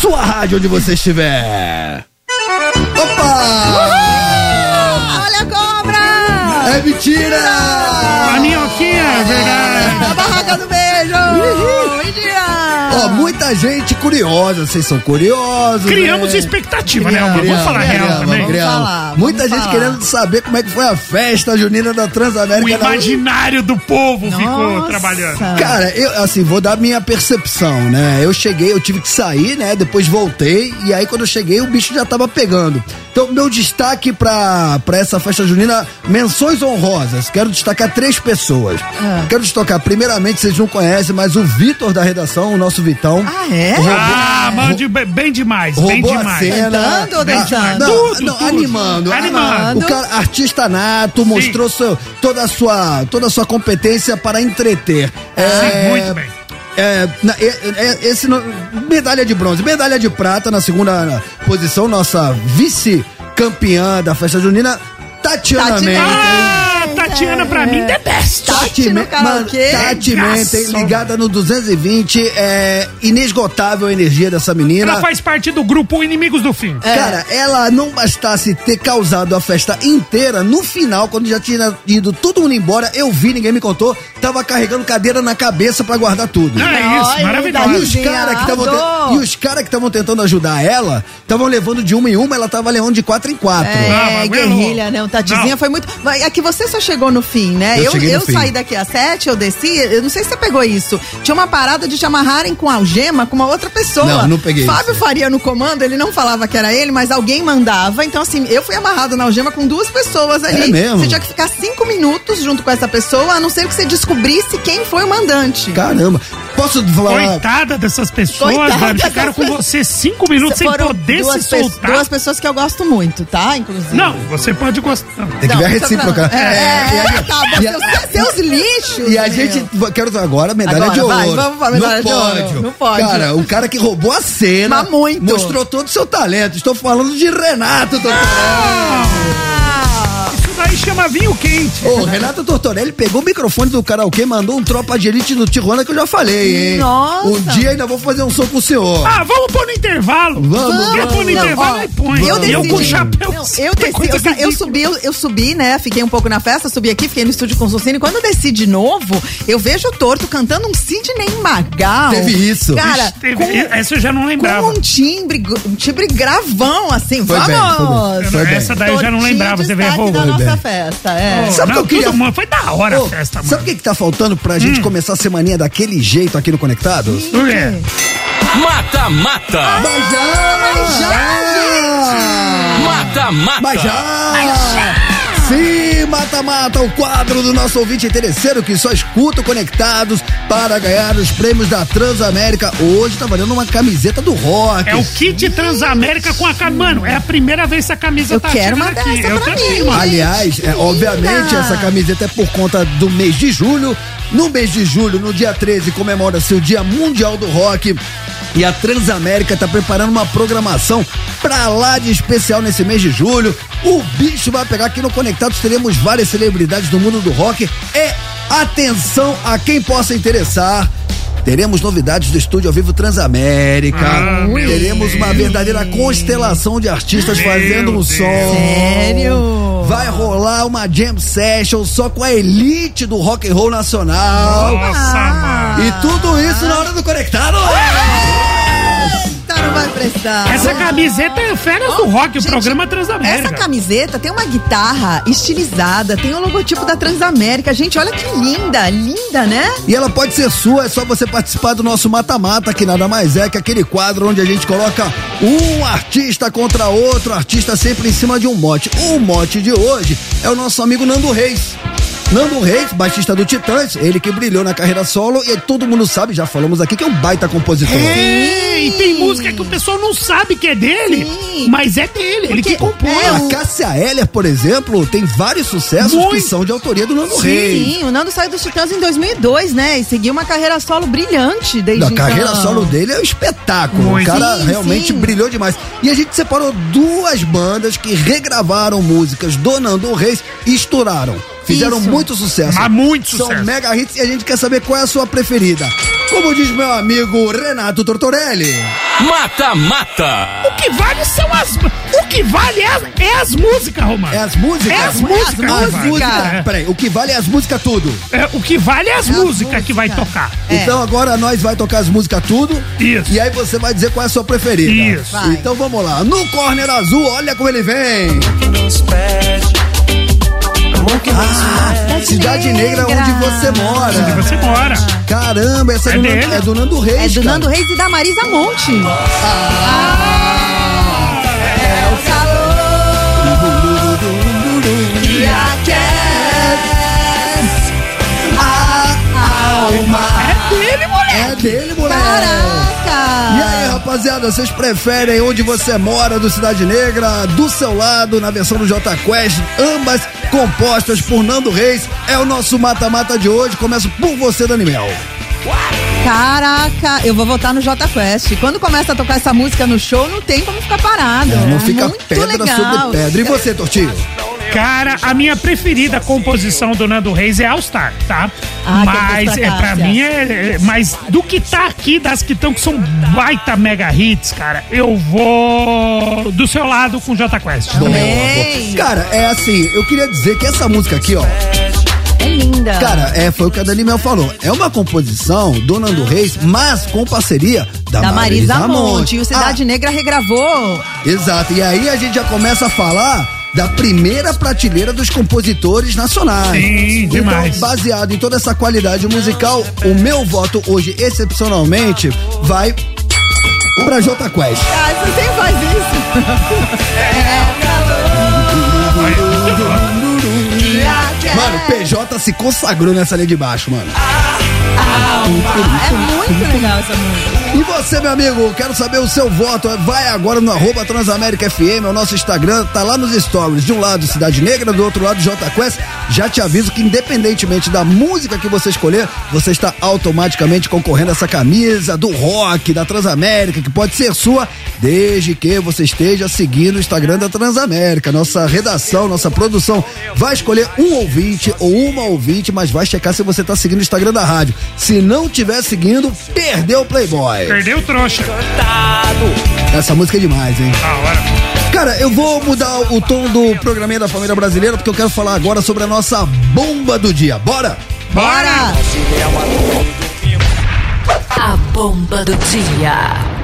Sua rádio onde você estiver. Opa! Olha a cobra! É mentira! A minhoquinha, é verdade. A barraca do beijo! Mentira! Ó, muita gente curiosa, vocês são curiosos. Criamos né? expectativa, né, Alba? Vamos Criamos, falar real criamos, também. criamos. falar, Muita vamos gente falar. querendo saber como é que foi a festa junina da O Transamérica. na- imaginário do povo ficou Nossa. trabalhando. Cara, eu, assim, vou dar minha percepção, né? Eu cheguei, eu tive que sair, né? Depois voltei, e aí quando eu cheguei, o bicho já tava pegando. Então, meu destaque pra, pra essa festa junina, menções honrosas. Quero destacar três pessoas. Ah. Quero destacar, primeiramente, vocês não conhecem, mas o Vitor da redação, o nosso Vitão. Ah, é? Ah, mano, de- bem demais, bem Roubou a demais. cena. Cantando ou Ah, dançando? Não, Tudo, não, tudo. animando. Animando. O cara, artista nato, mostrou seu, toda, a sua, toda a sua competência para entreter. Sim, muito bem. É, é- é- esse medalha de bronze, medalha de prata na segunda posição, nossa vice-campeã da festa junina, Tatiana Tati- Mendes. Tatiana, pra mim, the best. Tati no karaokê. Tati Regaço. Mendes, ligada no 220, é inesgotável a energia dessa menina. Ela faz parte do grupo Inimigos do Fim. Cara, ela não bastasse ter causado a festa inteira, no final, quando já tinha ido todo mundo embora, eu vi, ninguém me contou, tava carregando cadeira na cabeça pra guardar tudo. Ah, é isso, Ai, E maravilhoso. os caras que estavam e os cara que estavam tentando ajudar ela, estavam levando de uma em uma, ela tava levando de quatro em quatro. É, mas guerrilha, não. né? O Tatizinha Não. foi muito. Mas É que você só chegou no fim, né? Eu Eu, eu saí daqui às sete, eu desci, eu não sei se você pegou isso. Tinha uma parada de te amarrarem com algema com uma outra pessoa. Não, não peguei Fábio isso. Faria no comando, ele não falava que era ele, mas alguém mandava. Então, assim, eu fui amarrado na algema com duas pessoas ali. É mesmo? Você tinha que ficar cinco minutos junto com essa pessoa, a não ser que você descobrisse quem foi o mandante. Caramba. Posso falar? Coitada dessas pessoas, Coitada mano. Ficaram com você cinco minutos sem poder se soltar. Duas pessoas que eu gosto muito, tá? Inclusive. Não, você pode gostar. Tem que ver a Não, recíproca. É, e é, a- tá, e a- seus, seus lixos. E a meu. gente, quero agora medalha Agora, de ouro. vai, vamos pra medalha no de ouro, no pódio. Cara, o cara que roubou a cena. Mas muito. Mostrou todo o seu talento. Estou falando de Renato Tortorelli. Ah! Daí chama vinho quente. Ô, Renato Tortorelli pegou o microfone do karaokê, mandou um tropa de elite no Tijuana que eu já falei, hein? Nossa. Um dia ainda vou fazer um som com o senhor. Ah, vamos pôr no intervalo. Vamos, Quer pôr no Não, intervalo, ó, aí põe. Eu E decidi. eu com o chapéu. Não, eu desci, eu, eu subi, eu, eu subi, né? Fiquei um pouco na festa, subi aqui, fiquei no estúdio com o Sucine. Quando eu desci de novo, eu vejo o torto cantando um Sidney Magal. Teve isso. Cara, Ixi, teve- com, essa eu já não lembrava. com um timbre, um timbre gravão, assim. Foi vamos! bem, foi bem. Foi bem. Essa daí eu já não lembrava, você vê, destaque roubou. Da festa, é. Pô, Sabe o que eu queria- tudo, mano, foi da hora Ô, a festa, mano. sabe o que, que tá faltando pra gente começar a semaninha daquele jeito aqui no Conectados? Por quê? Mata, mata. Mas já! Mata, mata. Mas já! Sim, mata-mata, o quadro do nosso ouvinte interesseiro que só escuta Conectados para ganhar os prêmios da Transamérica. Hoje tá valendo uma camiseta do rock. É o kit Transamérica com a camisa. Mano, é a primeira vez que essa camisa Eu tá quero uma aqui. dessa Eu pra também, mim. mano. Aliás, é, obviamente essa camiseta é por conta do mês de julho. No mês de julho, no dia 13, comemora-se o Dia Mundial do Rock. E a Transamérica tá preparando uma programação pra lá de especial nesse mês de julho. O bicho vai pegar aqui no Conectados, teremos várias celebridades do mundo do rock. E atenção a quem possa interessar. Teremos novidades do estúdio ao vivo Transamérica. Ah, teremos uma verdadeira constelação de artistas Meu fazendo um Deus. som. Sério? Vai rolar uma jam session só com a elite do rock and roll nacional. Nossa, mano. E tudo isso na hora do conectado. Não vai prestar. Essa camiseta é férias do rock, o Gente, programa Transamérica. Essa camiseta tem uma guitarra estilizada, tem o logotipo da Transamérica. Gente, olha que linda, linda, né? E ela pode ser sua, é só você participar do nosso mata-mata, que nada mais é que aquele quadro onde a gente coloca um artista contra outro, artista sempre em cima de um mote. O mote de hoje é o nosso amigo Nando Reis. Nando Reis, baixista do Titãs, ele que brilhou na carreira solo e todo mundo sabe, já falamos aqui, que é um baita compositor. É, e tem música que o pessoal não sabe que é dele, Sim. mas é dele, ele que compôs. é, A Cássia Eller, por exemplo, tem vários sucessos Muito. que são de autoria do Nando Reis. Sim, o Nando saiu dos Titãs em 2002, né? E seguiu uma carreira solo brilhante desde A carreira então. solo dele é um espetáculo. Muito. O cara Sim, realmente sim. brilhou demais. E a gente separou duas bandas que regravaram músicas do Nando Reis e estouraram. Fizeram Isso. muito sucesso. Mas muito São sucesso. mega hits e a gente quer saber qual é a sua preferida. Como diz meu amigo Renato Tortorelli. Mata Mata. O que vale são as. O que vale é as, é as músicas, Romano. É as músicas? É as músicas. As músicas. É. Peraí, o que vale é as músicas tudo. É, o que vale é as músicas que vai tocar. Então agora nós vai tocar as músicas tudo. Isso. E aí você vai dizer qual é a sua preferida. Isso. Vai. Então vamos lá. No corner azul, olha como ele vem. Ah, Cidade Negra, onde você mora. Onde você mora. Caramba, essa é, É do. Nando- é do Nando Reis. É do cara. Nando Reis e da Marisa Monte. É o calor que aquece a alma. É dele, moleque. É dele, moleque. Caraca! Rapaziada, vocês preferem onde você mora do Cidade Negra, do seu lado, na versão do J Quest, ambas compostas por Nando Reis. É o nosso mata-mata de hoje. Começo por você, Dani Mel. Caraca, eu vou votar no J Quest. Quando começa a tocar essa música no show, não tem como ficar parado. É, não fica Muito pedra legal. sobre pedra. E você, Tortinho? Cara, a minha preferida composição do Nando Reis é All Star, tá? Ah, mas pra é, pra Cássia. mim é, é- Mas do que tá aqui, das que estão que são baita mega hits, cara, eu vou do seu lado com J Quest. Também. Cara, é assim, eu queria dizer que essa música aqui, ó, É linda. cara, é, foi o que a Dani Mel falou. É uma composição do Nando Reis, mas com parceria da, da Marisa, Monte. Monte. E o Cidade Negra regravou. Ah, exato. E aí a gente já começa a falar da primeira prateleira dos compositores nacionais. Sim, demais. Então, baseado em toda essa qualidade musical, o meu voto hoje, excepcionalmente, vai pra J Quest. Ah, você sempre faz isso. Mano, PJ se consagrou nessa linha de baixo, mano. É muito legal essa música. E você, meu amigo, quero saber o seu voto. Vai agora no arroba Transamérica FM, o nosso Instagram, tá lá nos stories. De um lado, Cidade Negra, do outro lado, J Quest. Já te aviso que, independentemente da música que você escolher, você está automaticamente concorrendo a essa camisa do rock, da Transamérica, que pode ser sua, desde que você esteja seguindo o Instagram da Transamérica. Nossa redação, nossa produção vai escolher um ouvinte ou uma ouvinte, mas vai checar se você tá seguindo o Instagram da rádio. Se não tiver seguindo, perdeu o Playboy. Perdeu o trouxa. Essa música é demais, hein? Da hora. Cara, eu vou mudar o tom do programinha da família brasileira porque eu quero falar agora sobre a nossa bomba do dia. Bora? Bora! A bomba do dia.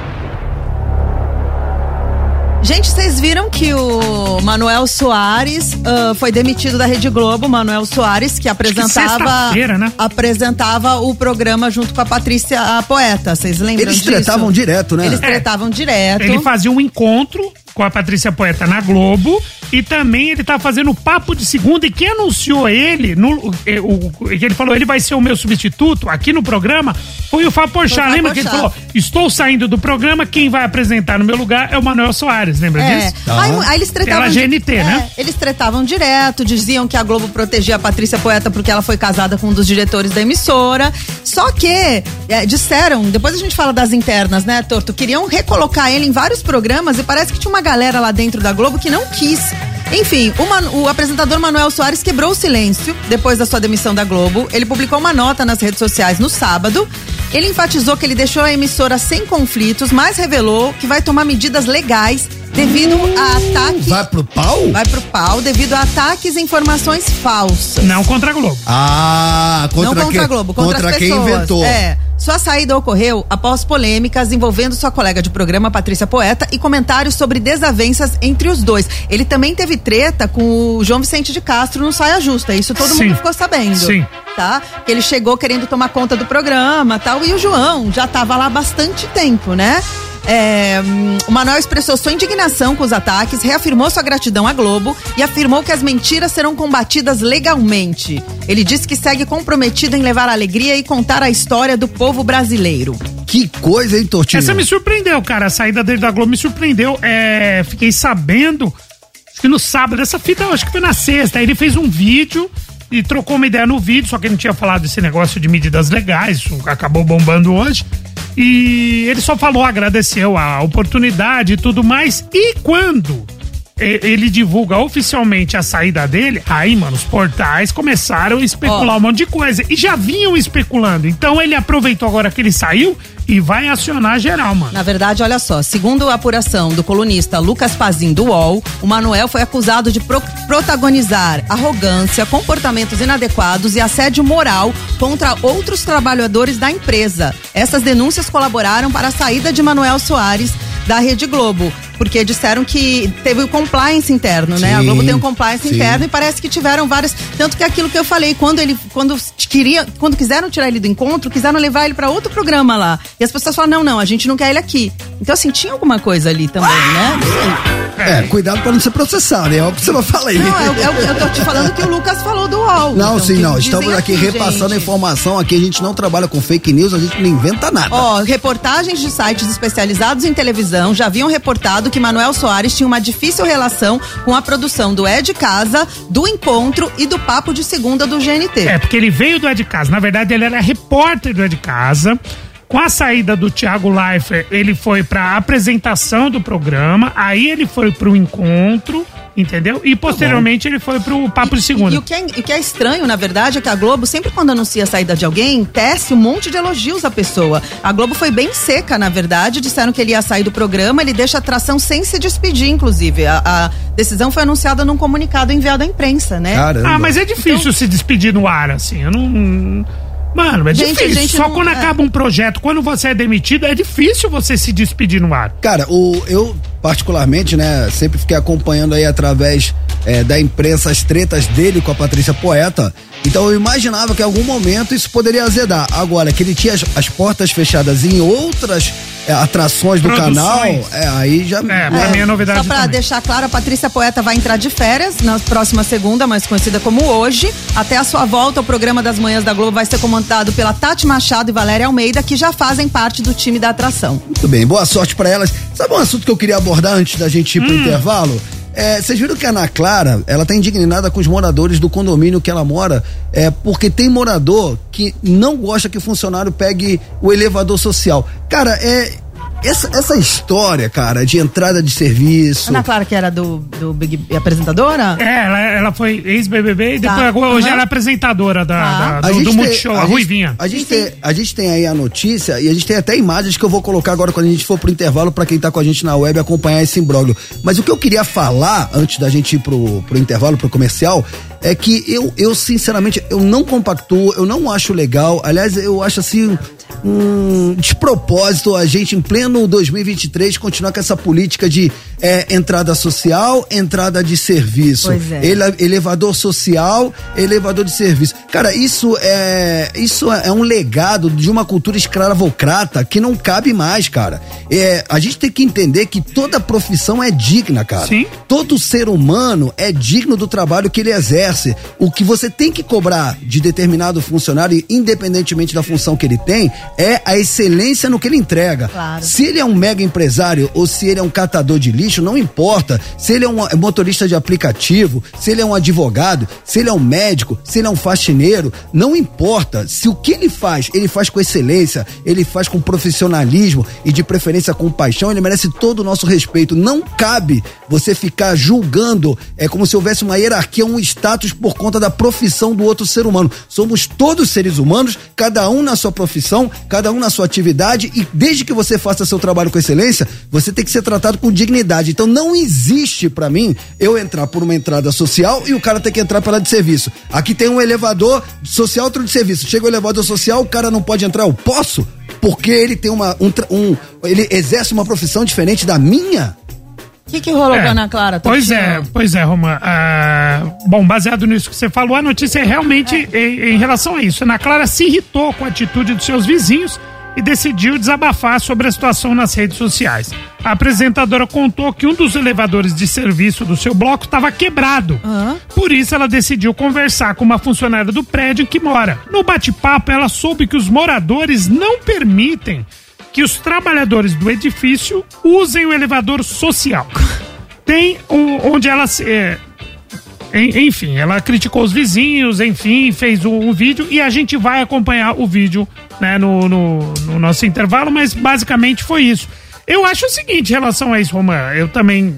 Gente, vocês viram que o Manuel Soares ah, foi demitido da Rede Globo, Manuel Soares, que apresentava sexta-feira, né? apresentava o programa junto com a Patrícia a poeta. Vocês lembram Eles disso? tretavam direto, né? Eles tretavam direto. Ele fazia um encontro com a Patrícia Poeta na Globo e também ele tá fazendo papo de segunda e quem anunciou ele, no, eh, o, o- que ele falou, ele vai ser o meu substituto aqui no programa, foi o Fábio Porchat. Lembra que ele Porchat. falou, estou saindo do programa, quem vai apresentar no meu lugar é o Manuel Soares, lembra É. disso? Aí, aí eles tretavam. Pela GNT, é, né? Eles tretavam direto, diziam que a Globo protegia a Patrícia Poeta porque ela foi casada com um dos diretores da emissora. Só que é, disseram, depois a gente fala das internas, né, Torto? Queriam recolocar ele em vários programas e parece que tinha uma galera lá dentro da Globo que não quis. Enfim, o, o apresentador Manuel Soares quebrou o silêncio depois da sua demissão da Globo. Ele publicou uma nota nas redes sociais no sábado. Ele enfatizou que ele deixou a emissora sem conflitos, mas revelou que vai tomar medidas legais devido a ataques. Vai pro pau? Vai pro pau devido a ataques e informações falsas. Não contra a Globo. Ah, contra, Não contra quem, a Globo, contra, as quem pessoas. inventou. É. Sua saída ocorreu após polêmicas envolvendo sua colega de programa, Patrícia Poeta, e comentários sobre desavenças entre os dois. Ele também teve treta com o João Vicente de Castro no Saia Justa. Isso todo Sim. mundo ficou sabendo. Sim. Tá? Que ele chegou querendo tomar conta do programa tal. E o João já estava lá há bastante tempo, né? É, hum, o Manuel expressou sua indignação com os ataques, reafirmou sua gratidão à Globo e afirmou que as mentiras serão combatidas legalmente. Ele disse que segue comprometido em levar alegria e contar a história do povo brasileiro. Que coisa, hein, Tortinho? Essa me surpreendeu, cara. A saída dele da Globo me surpreendeu. É, fiquei sabendo, acho que no sábado, essa fita, acho que foi na sexta. Aí ele fez um vídeo e trocou uma ideia no vídeo, só que ele não tinha falado desse negócio de medidas legais, isso acabou bombando hoje. E ele só falou, agradeceu a oportunidade e tudo mais. E quando ele divulga oficialmente a saída dele, aí, mano, os portais começaram a especular Ó. um monte de coisa. E já vinham especulando. Então ele aproveitou agora que ele saiu e vai acionar geral, mano. Na verdade, olha só, segundo a apuração do colunista Lucas Pazin do UOL, o Manuel foi acusado de pro- protagonizar arrogância, comportamentos inadequados e assédio moral contra outros trabalhadores da empresa. Essas denúncias colaboraram para a saída de Manuel Soares da Rede Globo, porque disseram que teve o compliance interno, né? A Sim, Globo tem um compliance sim. interno e parece que tiveram várias, tanto que é aquilo que eu falei, quando ele quando queria, quando quiseram tirar ele do encontro, quiseram levar ele para outro programa lá. E as pessoas falaram: "Não, não, a gente não quer ele aqui". Então assim, tinha alguma coisa ali também, né? É, cuidado pra não ser processado, é o que você vai falar aí. Não, é, o- é que eu tô te falando que o Lucas falou do UOL. Não, então, sim, não. Estamos aqui repassando a informação. Aqui a gente não trabalha com fake news, a gente não inventa nada. Ó, reportagens de sites especializados em televisão já haviam reportado que Manuel Soares tinha uma difícil relação com a produção do É de Casa, do Encontro e do Papo de Segunda do GNT. É, porque ele veio do É de Casa. Na verdade, ele era repórter do É de Casa. Com a saída do Thiago Leifert, ele foi pra apresentação do programa. Aí ele foi pro encontro, entendeu? E posteriormente ele foi pro Papo de Segunda. E o que, é, e o que é estranho, na verdade, é que a Globo, sempre quando anuncia a saída de alguém, tece um monte de elogios à pessoa. A Globo foi bem seca, na verdade. Disseram que ele ia sair do programa, ele deixa a atração sem se despedir, inclusive. A, a decisão foi anunciada num comunicado enviado à imprensa, né? Ah, mas é difícil se despedir no ar, assim. Eu não. Mano, é Gente, difícil. gente Só não- quando é. acaba um projeto, quando você é demitido, é difícil você se despedir no ar. Cara, o, eu particularmente, né, sempre fiquei acompanhando aí através é, da imprensa as tretas dele com a Patrícia Poeta. Então eu imaginava que em algum momento isso poderia azedar. Agora, que ele tinha as, as portas fechadas em outras é, atrações do Produções. canal, é, aí já. É, pra mim é novidade Só pra também. deixar claro, a Patrícia Poeta vai entrar de férias na próxima segunda, mais conhecida como hoje. Até a sua volta, o programa das manhãs da Globo vai ser comandado pela Tati Machado e Valéria Almeida, que já fazem parte do time da atração. Muito bem, boa sorte pra elas. Sabe um assunto que eu queria abordar antes da gente ir pro intervalo? É, vocês viram que a Ana Clara, ela tá indignada com os moradores do condomínio que ela mora, é, porque tem morador que não gosta que o funcionário pegue o elevador social. Cara, é. Essa, essa história, cara, de entrada de serviço. Ana Clara, que era do, do Big apresentadora? É, ela, ela foi ex-BBB e Tá. depois agora- hoje Aham. ela é apresentadora da, da- A do, do Multishow, a, gente- Ruivinha. A gente, tem, a gente tem aí a notícia e a gente tem até imagens que eu vou colocar agora quando a gente for pro intervalo pra quem tá com a gente na web acompanhar esse imbróglio. Mas o que eu queria falar antes da gente ir pro, pro intervalo, pro comercial, é que eu, eu sinceramente, eu não compactuo, eu não acho legal. Aliás, eu acho assim um despropósito a gente em pleno 2023 continuar com essa política de é, entrada social, entrada de serviço. Pois é. Ele- elevador social, elevador de serviço. Cara, isso é isso é um legado de uma cultura escravocrata que não cabe mais, cara. É, a gente tem que entender que toda profissão é digna, cara. Sim. Todo ser humano é digno do trabalho que ele exerce. O que você tem que cobrar de determinado funcionário, independentemente da função que ele tem, é a excelência no que ele entrega. Claro. Se ele é um mega empresário ou se ele é um catador de lixo, não importa. Se ele é um motorista de aplicativo, se ele é um advogado, se ele é um médico, se ele é um faxineiro, não importa. Se o que ele faz, ele faz com excelência, ele faz com profissionalismo e de preferência com paixão, ele merece todo o nosso respeito. Não cabe você ficar julgando, é como se houvesse uma hierarquia, um status por conta da profissão do outro ser humano. Somos todos seres humanos, cada um na sua profissão, cada um na sua atividade e desde que você faça seu trabalho com excelência, você tem que ser tratado com dignidade. Então não existe pra mim eu entrar por uma entrada social e o cara ter que entrar pela de serviço. Aqui tem um elevador social, outro de serviço. Chega o elevador social, o cara não pode entrar, eu posso? Porque ele tem uma um, um ele exerce uma profissão diferente da minha? O que, que rolou É, com a Ana Clara? Pois Totinho? é, pois é, Roma. Ah, bom, baseado nisso que você falou, a notícia é realmente em, em relação a isso. Ana Clara se irritou com a atitude dos seus vizinhos e decidiu desabafar sobre a situação nas redes sociais. A apresentadora contou que um dos elevadores de serviço do seu bloco estava quebrado. Por isso, ela decidiu conversar com uma funcionária do prédio em que mora. No bate-papo, ela soube que os moradores não permitem que os trabalhadores do edifício usem o elevador social. Tem um, onde ela se. é, enfim, ela criticou os vizinhos, enfim, fez um, vídeo e a gente vai acompanhar o vídeo né, no, no, no nosso intervalo, mas basicamente foi isso. Eu acho o seguinte em relação a isso, Romã. Eu também,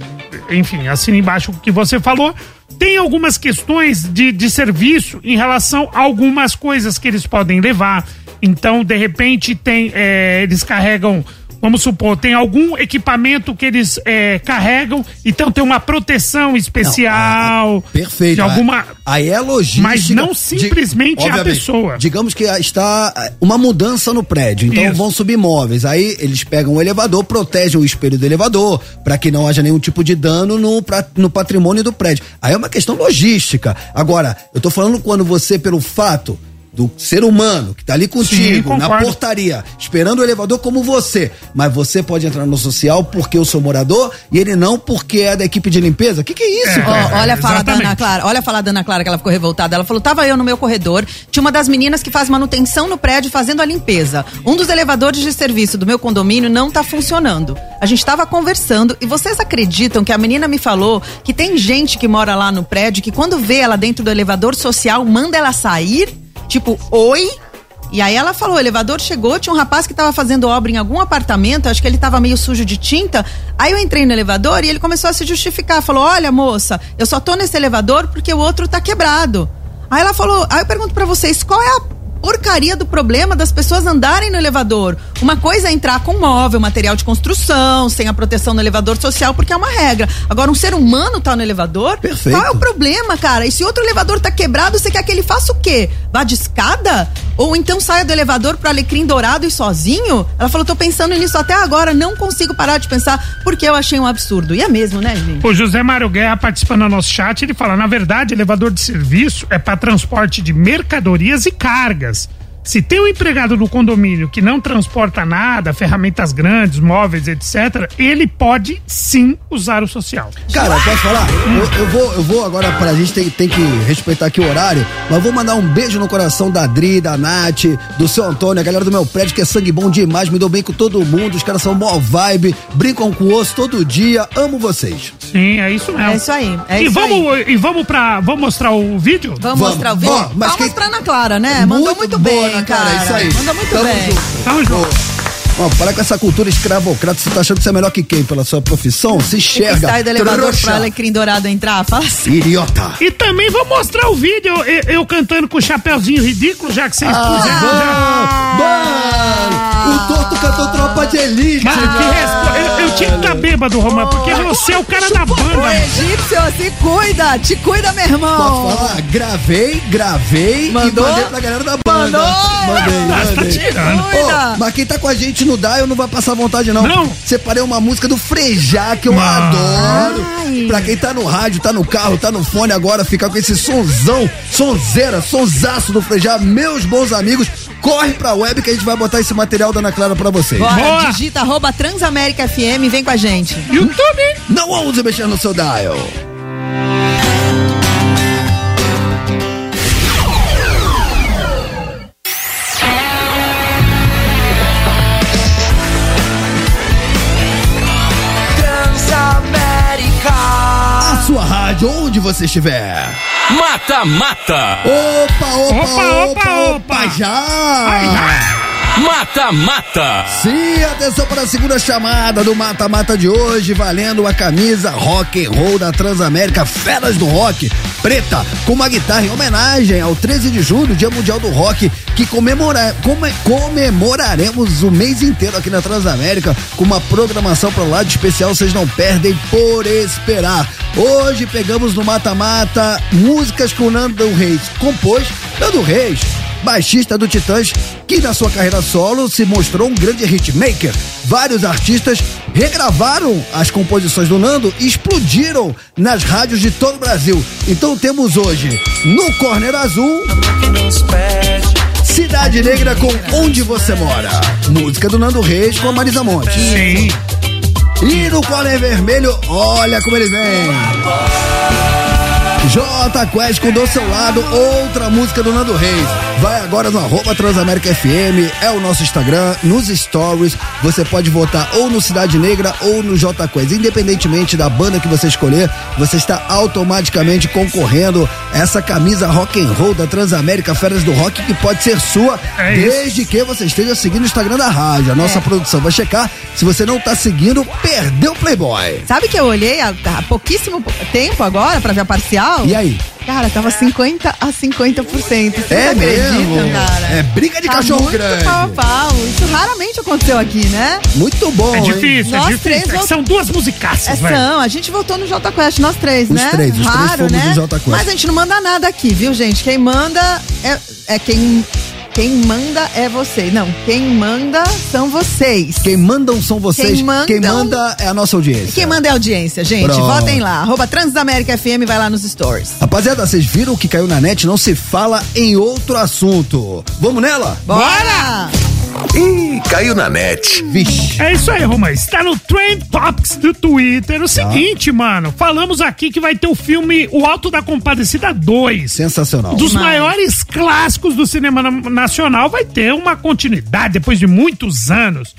enfim, assino embaixo o que você falou. Tem algumas questões de, de serviço em relação a algumas coisas que eles podem levar. Então, de repente, tem, é, eles carregam vamos supor, tem algum equipamento que eles é, carregam, então tem uma proteção especial. Não, perfeito. De alguma. Aí é logística. Mas não simplesmente de, a pessoa. Digamos que está é, uma mudança no prédio, então Isso. vão subir móveis. Aí eles pegam o elevador, protegem o espelho do elevador, para que não haja nenhum tipo de dano no, pra, no patrimônio do prédio. Aí é uma questão logística. Agora, eu tô falando quando você, pelo fato do ser humano que tá ali contigo, Sim, na portaria, esperando o elevador como você. Mas você pode entrar no social porque eu sou morador e ele não porque é da equipe de limpeza? O que, que é isso, Ó, cara? olha a fala da. Ana Clara, olha a fala da Ana Clara que ela ficou revoltada. Ela falou: tava eu no meu corredor, tinha uma das meninas que faz manutenção no prédio fazendo a limpeza. Um dos elevadores de serviço do meu condomínio não tá funcionando. A gente tava conversando e vocês acreditam que a menina me falou que tem gente que mora lá no prédio que quando vê ela dentro do elevador social, manda ela sair? Tipo, oi? E aí ela falou, o elevador chegou, tinha um rapaz que tava fazendo obra em algum apartamento, acho que ele tava meio sujo de tinta. Aí eu entrei no elevador e ele começou a se justificar, falou: "Olha, moça, eu só tô nesse elevador porque o outro tá quebrado". Aí ela falou: "Aí eu pergunto pra vocês, qual é a porcaria do problema das pessoas andarem no elevador. Uma coisa é entrar com móvel, material de construção, sem a proteção no elevador social, porque é uma regra. Agora, um ser humano tá no elevador? Perfeito. Qual é o problema, cara? E se outro elevador tá quebrado, você quer que ele faça o quê? Vá de escada? Ou então saia do elevador pro alecrim dourado e sozinho? Ela falou, tô pensando nisso até agora, não consigo parar de pensar, porque eu achei um absurdo. E é mesmo, né, gente? O José Mário Guerra participando do nosso chat, ele fala: na verdade, elevador de serviço é para transporte de mercadorias e cargas. Yes. Se tem um empregado no condomínio que não transporta nada, ferramentas grandes, móveis, etc., ele pode sim usar o social. Cara, posso falar? Eu, eu vou, eu vou agora pra gente tem, tem que respeitar aqui o horário, mas vou mandar um beijo no coração da Adri, da Nath, do seu Antônio, a galera do meu prédio que é sangue bom demais, me dou bem com todo mundo, os caras são mó vibe, brincam com o osso todo dia, amo vocês. Sim, é isso mesmo. É isso aí, é e isso vamos, E vamos pra. Vamos mostrar o vídeo? Vamos, Vamos. mostrar o vídeo? Ó, mas Palmas quem- pra Ana Clara, né? Mandou muito, boa, bem, né, cara. Isso aí. Mandou muito Tamo bem. junto. Tamo junto. Ó, para com essa cultura escravocrata, você tá achando que você é melhor que quem pela sua profissão? Se que enxerga. sai do elevador trouxa. pra alecrim dourado entrar, fala assim. Idiota. E também vou mostrar o vídeo, eu, eu cantando com o chapeuzinho ridículo, já que vocês Ah, puseram. já. Mano, o Torto cantou Tropa de Elite. Mano, que respo... eu, eu tinha que estar bêbado, Romã, porque você é o cara da banda. Mano. egípcio, se cuida, te cuida, meu irmão. Posso falar? Gravei, gravei Mandou? e mandei pra galera da banda. Mandou? Mandei, tá mandei. tirando. Cuida. Ô, mas quem tá com a gente no Dial não vai passar vontade, não. Não? Separei uma música do Frejá que eu adoro. Ai. Pra quem tá no rádio, tá no carro, tá no fone agora, ficar com esse sonzão, sonzeira, sonsaço do Frejá, meus bons amigos, corre pra web que a gente vai botar esse material da Ana Clara pra vocês. Bora, Boa. digita arroba Transamérica FM e vem com a gente. YouTube. Não ouse mexer no seu dial. Transamérica. A sua rádio, onde você estiver. Mata Mata. Opa, opa, Opa, opa, opa, opa, opa. já! Mata Mata. Sim, atenção para a segunda chamada do Mata-Mata de hoje, valendo a camisa rock and roll da Transamérica Feras do Rock, preta, com uma guitarra em homenagem ao 13 de julho, Dia Mundial do Rock, que comemora, come- comemoraremos o mês inteiro aqui na Transamérica com uma programação para lá de especial, vocês não perdem por esperar. Hoje pegamos no Mata-Mata músicas que o Nando Reis compôs, Nando Reis baixista do Titãs, que na sua carreira solo se mostrou um grande hitmaker. Vários artistas regravaram as composições do Nando e explodiram nas rádios de todo o Brasil. Então temos hoje, no Corner Azul, Cidade Negra com Onde Você Mora. Música do Nando Reis com a Marisa Monte. Sim. E no Corner Vermelho, olha como ele vem. J Quest com Do Seu Lado, outra música do Nando Reis. Vai agora no arroba Transamérica FM, é o nosso Instagram, nos stories. Você pode votar ou no Cidade Negra ou no J Quest. Independentemente da banda que você escolher, você está automaticamente concorrendo a essa camisa rock and roll da Transamérica Feras do Rock que pode ser sua É desde que você esteja seguindo o Instagram da rádio. A nossa É. produção vai checar. Se você não está seguindo, perdeu o Playboy. Sabe que eu olhei há, há pouquíssimo tempo agora pra ver a parcial? E aí? Cara, tava 50 a 50%. Vocês É acreditam, mesmo? cara? É briga de Tá cachorro muito grande. pau a pau. Isso raramente aconteceu aqui, né? Muito bom, É hein? difícil, Nós é difícil. três É são duas musicaças, É, velho. são, a gente voltou no Jota Quest, nós três, Os né? três, os três Raro, fomos né? no Jota Quest. Mas a gente não manda nada aqui, viu, gente? Quem manda é, é quem. Quem manda é você. Não, quem manda são vocês. Quem mandam são vocês. Quem mandam- Quem manda é a nossa audiência. Quem manda é a audiência, gente. Pronto. Votem lá. Arroba Transamérica FM, vai lá nos stories. Rapaziada, vocês viram o que caiu na net? Não se fala em outro assunto. Vamos nela? Bora! Ih, caiu na net. Vixe. É isso aí, Romã. Está no Trend Topics do Twitter. O seguinte, mano. Falamos aqui que vai ter o filme O Alto da Compadecida 2. Sensacional. Dos Demais. maiores clássicos do cinema na- nacional vai ter uma continuidade depois de muitos anos.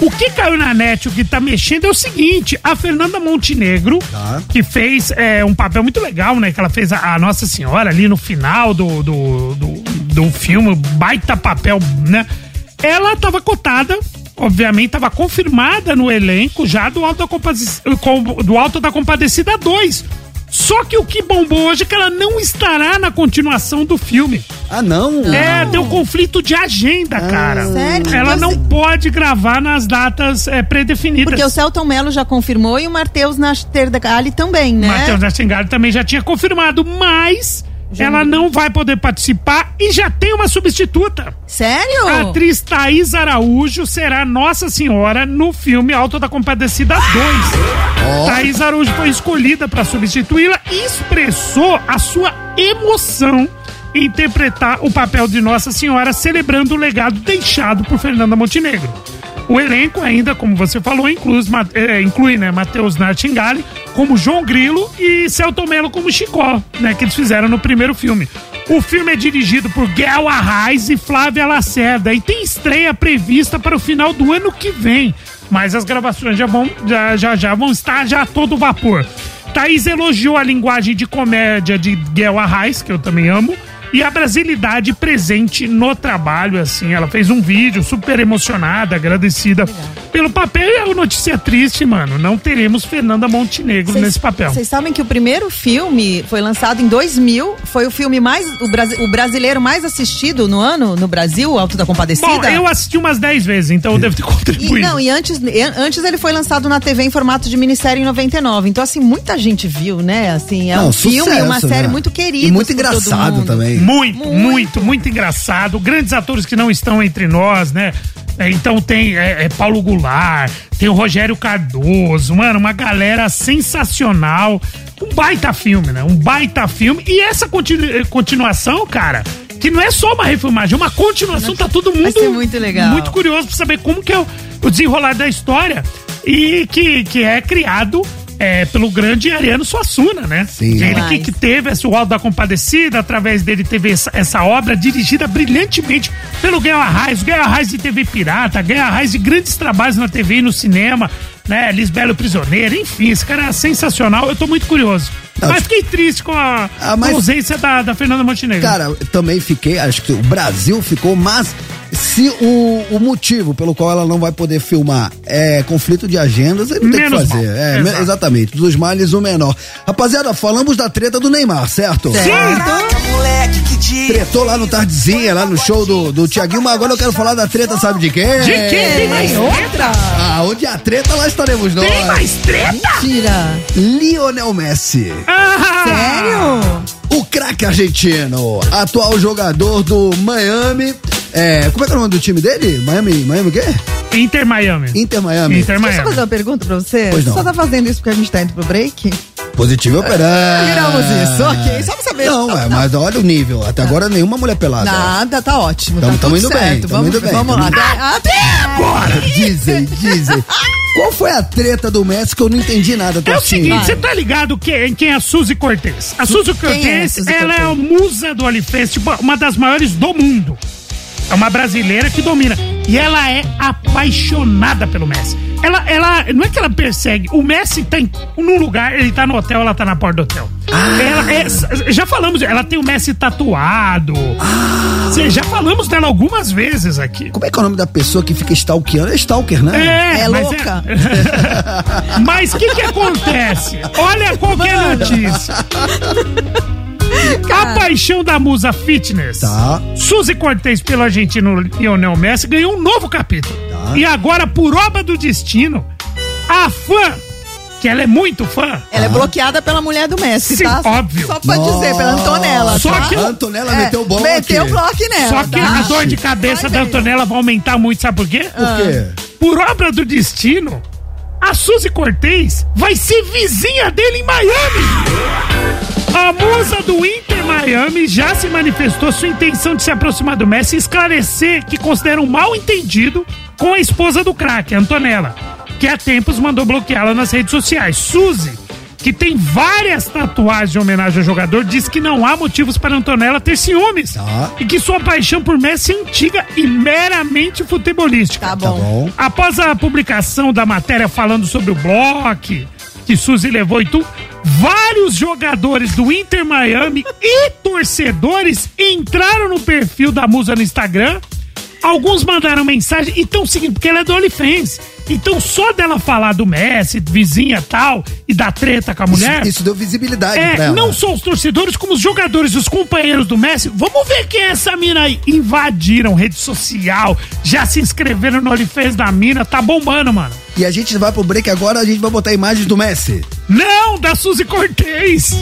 O que caiu na net, o que tá mexendo é o seguinte: a Fernanda Montenegro, Tá. que fez é, um papel muito legal, né? Que ela fez a, a Nossa Senhora ali no final do, do, do, do filme, baita papel, né? Ela tava cotada, obviamente, tava confirmada no elenco já do Alto da, Compadec- com- do Alto da Compadecida 2. Só que o que bombou hoje é que ela não estará na continuação do filme. Ah, não? É, deu conflito de agenda, cara. Sério? Ela não pode gravar nas datas é, predefinidas. Porque o Celton Mello já confirmou e o Matheus Nastergali também, né? Matheus Nascingari também já tinha confirmado, mas ela não vai poder participar e já tem uma substituta. Sério? A atriz Thaís Araújo será Nossa Senhora no filme Alto da Compadecida 2. Thaís Araújo foi escolhida para substituí-la e expressou a sua emoção em interpretar o papel de Nossa Senhora, celebrando o legado deixado por Fernanda Montenegro. O elenco ainda, como você falou, inclui, eh, inclui né, Matheus Nartingali como João Grilo e Celton Mello como Chicó, né, que eles fizeram no primeiro filme. O filme é dirigido por Guel Arraes e Flávia Lacerda e tem estreia prevista para o final do ano que vem. Mas as gravações já vão, já, já, já vão estar já a todo vapor. Thaís elogiou a linguagem de comédia de Guel Arraes, que eu também amo, e a brasilidade presente no trabalho, assim. Ela fez um vídeo super emocionada, agradecida pelo papel. E a notícia triste, mano, não teremos Fernanda Montenegro Vocês- nesse papel. Vocês sabem que o primeiro filme foi lançado em 2000, foi o filme mais o, brasi- o brasileiro mais assistido no ano no Brasil, Alto da Compadecida. Bom, eu assisti umas 10 vezes, então eu devo ter E, contribuído. não, e antes, e antes ele foi lançado na TV em formato de minissérie em 99. Então, assim, muita gente viu, né? Assim, é Não, um filme, sucesso, uma série né? muito querida. E muito todo engraçado também. Muito, muito, muito, engraçado. Grandes atores que não estão entre nós, né? É, Então tem é, é, Paulo Goulart, tem o Rogério Cardoso, mano, uma galera sensacional. Um baita filme, né? Um baita filme. E essa continu- eh, continuação, cara, que não é só uma refilmagem, é uma continuação, tá todo mundo. Muito legal. Muito curioso pra saber como que é o, o desenrolar da história. E que, que é criado. É, pelo grande Ariano Suassuna, né? Sim. Ele que, que teve esse o Alto da Compadecida, através dele teve essa, essa obra dirigida brilhantemente pelo Guel Arraes, Guel Arraes de TV Pirata, Guel Arraes de grandes trabalhos na TV e no cinema, né? Lisbelo Prisioneiro, enfim, esse cara é sensacional, eu tô muito curioso. Não, mas fiquei triste com a, Ah, mas- com a ausência da, da Fernanda Montenegro. Cara, eu também fiquei, acho que o Brasil ficou, mas se o, o motivo pelo qual ela não vai poder filmar é conflito de agendas, aí não tem o que fazer. É, me- exatamente. Dos males, o menor. Rapaziada, falamos da treta do Neymar, certo? Caraca, moleque, que dia. Tretou lá no Tardezinha, lá no show do, do Tiaguinho, mas agora eu quero falar da treta, sabe de quem? De quem? Tem mais outra? Ah, onde há treta, lá estaremos nós. Tem mais treta? Mentira. Lionel Messi. Ah, Sério? O craque argentino, atual jogador do Miami. É, como é que é o nome do time dele? Miami, Miami o quê? Inter Miami. Inter Miami. Inter Deixa eu Miami. fazer uma pergunta pra você. Pois Você não. só tá fazendo isso porque a gente tá indo pro break? Positivo e operando. Viramos isso, ok. Só pra saber. Não, é, mas olha o nível. Até agora nenhuma mulher pelada. Nada, tá ótimo. Tamo- tá tamo tudo indo bem, certo. tamo vamos, indo bem, vamos lá. Até, até Bora, dizem, dizem. Qual foi a treta do Messi que eu não entendi nada, É o seguinte, você tá ligado que, quem é a Suzy Cortez? A Suzy quem é a Cortez, ela é a Cortez? musa do tipo, uma das maiores do mundo. É uma brasileira que domina. E ela é apaixonada pelo Messi. Ela, ela, não é que ela persegue. O Messi tá em, num lugar, ele tá no hotel, ela tá na porta do hotel. Ela é- já falamos, ela tem o Messi tatuado. Cê- já falamos dela algumas vezes aqui. Como é que é o nome da pessoa que fica stalkeando? É stalker, né? É, É mas louca. Mas o que que acontece? Olha qualquer notícia. A paixão da musa fitness. Tá. Suzy Cortez pelo argentino Lionel Messi ganhou um novo capítulo. Tá. E agora, por obra do destino, a fã, que ela é muito fã, Ela é bloqueada pela mulher do Messi, Sim, tá? óbvio. Só pra dizer, pela Antonella. Só tá? que A Antonella É, meteu o bloco. Meteu o bloco nela. só que tá? a dor de cabeça da Antonella vai aumentar muito, sabe por quê? Por quê? Por obra do destino, a Suzy Cortez vai ser vizinha dele em Miami. A musa do Inter Miami já se manifestou sua intenção de se aproximar do Messi e esclarecer que considera um mal entendido com a esposa do craque, Antonella, que há tempos mandou bloqueá-la nas redes sociais. Suzy, que tem várias tatuagens de homenagem ao jogador, diz que não há motivos para Antonella ter ciúmes Tá. e que sua paixão por Messi é antiga e meramente futebolística. Tá Tá bom. bom. Após a publicação da matéria falando sobre o bloco que Suzy levou e tudo, vários jogadores do Inter Miami e torcedores entraram no perfil da musa no Instagram. Alguns mandaram mensagem e estão seguindo, porque ela é do OnlyFans. Então, só dela falar do Messi, vizinha tal, e da treta com a mulher. Isso, isso deu visibilidade pra É, ela. não só os torcedores, como os jogadores, os companheiros do Messi. Vamos ver quem é essa mina aí. Invadiram rede social, já se inscreveram no OnlyFans da mina, tá bombando, mano. E a gente vai pro break agora, a gente vai botar imagens do Messi. Não, da Suzy Cortez.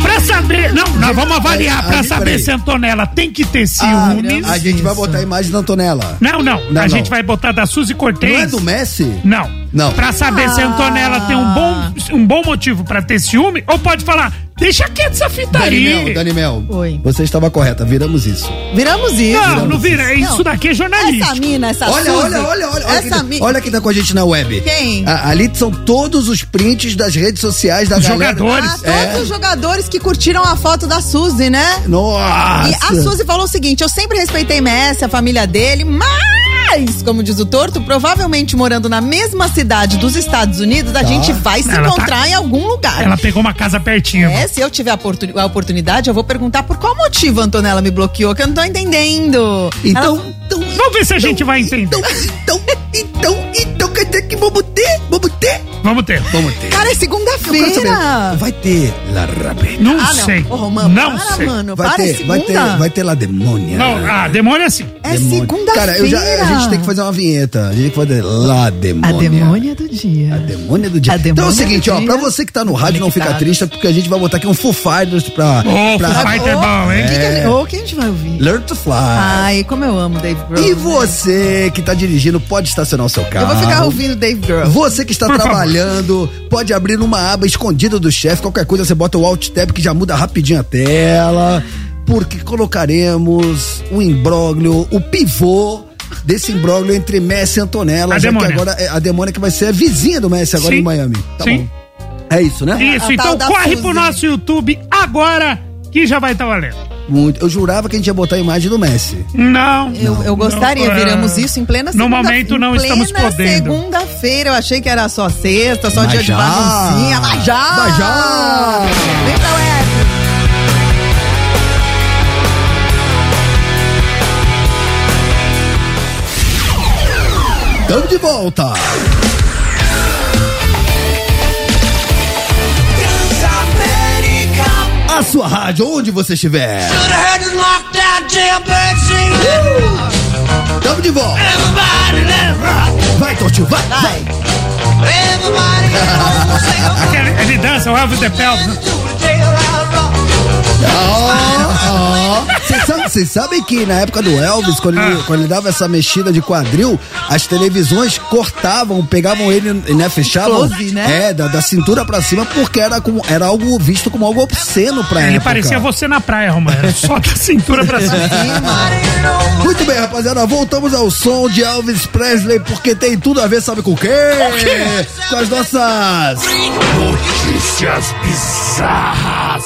Pra saber, não, nós vamos avaliar pra saber se a Antonella tem que ter Ah, ciúmes. a gente vai botar a imagem da Antonella. Não, não, a gente vai botar da Suzy Cortez. Não é do Messi? Não. Não. Pra saber se a Antonella tem um bom, um bom motivo pra ter ciúme, ou pode falar, deixa quieto essa fita Danimel, aí. Danimel. Oi. Você estava correta, viramos isso. Viramos isso. Não, não vira. Isso Não. daqui é jornalístico. Essa mina, essa Olha, Suzy, olha, olha, olha. Olha, Essa quem tá, mi- olha quem tá com a gente na web. Quem? A- ali são todos os prints das redes sociais da Os galera. jogadores. Ah, todos É. os jogadores que curtiram a foto da Suzy, né? Nossa. E a Suzy falou o seguinte: eu sempre respeitei Messi, a família dele, mas, como diz o torto, provavelmente morando na mesma cidade dos Estados Unidos, a gente vai se Ela tá- encontrar em algum lugar. Ela pegou uma casa pertinho. É, se eu tiver a, oportuni- a oportunidade, eu vou perguntar por qual motivo a Antonella me bloqueou, que eu não tô entendendo. Então, Ela- então, Vamos ver se a gente vai entender. então, então, então, então, dizer que vamos ter? Vamos ter? Vamos ter. Cara, é segunda-feira. Vai ter La Rapeta. Não Ah, não. sei. Ô, Romano, não para, sei. mano. Vai para, ter, é vai ter, segunda. vai ter La Demônia. Não, ah, demônio é assim. É Demônia. segunda-feira. Cara, eu já, a gente tem que fazer uma vinheta. A gente tem que fazer La A Demônia. demônia do dia. A demônia do dia. A então é o demônia seguinte, ó, pra você que tá no rádio, não fica triste, porque a gente vai botar aqui um Foo Fighters pra... Ô, pra Foo Fighter Ô, bom, hein? que que a gente- Ô, que a gente vai ouvir? Learn to Fly. Ai, como eu amo Dave Grohl. E você que tá dirigindo, pode estacionar o seu carro. Eu vou ficar ouvindo Dave Grohl. Você que está Por favor. Trabalhando, pode abrir uma aba escondida do chefe. Qualquer coisa você bota o Alt Tab que já muda rapidinho a tela. Porque colocaremos o imbróglio, o pivô desse imbróglio entre Messi e Antonella. A já demônia. que agora é a demônia que vai ser a vizinha do Messi agora Sim. em Miami. Tá Sim. bom. É isso, né? Isso, A então corre Suzy. pro nosso YouTube agora que já vai estar valendo. Muito. Eu jurava que a gente ia botar a imagem do Messi. Não. Eu, eu gostaria, Não, é. viramos isso em plena No segunda momento não estamos podendo. segunda-feira, eu achei que era só sexta, só Mas dia já. de baguncinha, mas já! Mas já. Vem pra web! Tamo de volta. A sua rádio, onde você estiver. Tamo de volta. Vai, Tortinho, vai, vai. Aquele- Ele dança, o Elvis the Pelvis. Ó, ó. Vocês sabem, sabem que na época do Elvis, quando, Ah. ele, quando ele dava essa mexida de quadril, as televisões cortavam, pegavam ele, né, fechavam. Close, né? É, da, da cintura pra cima, porque era, como, era algo visto como algo obsceno pra Ele época. parecia você na praia, Romano. Era só da cintura pra cima. Muito bem, rapaziada, voltamos ao som de Elvis Presley, porque tem tudo a ver, sabe com o quê? quê? Com as nossas... Notícias bizarras.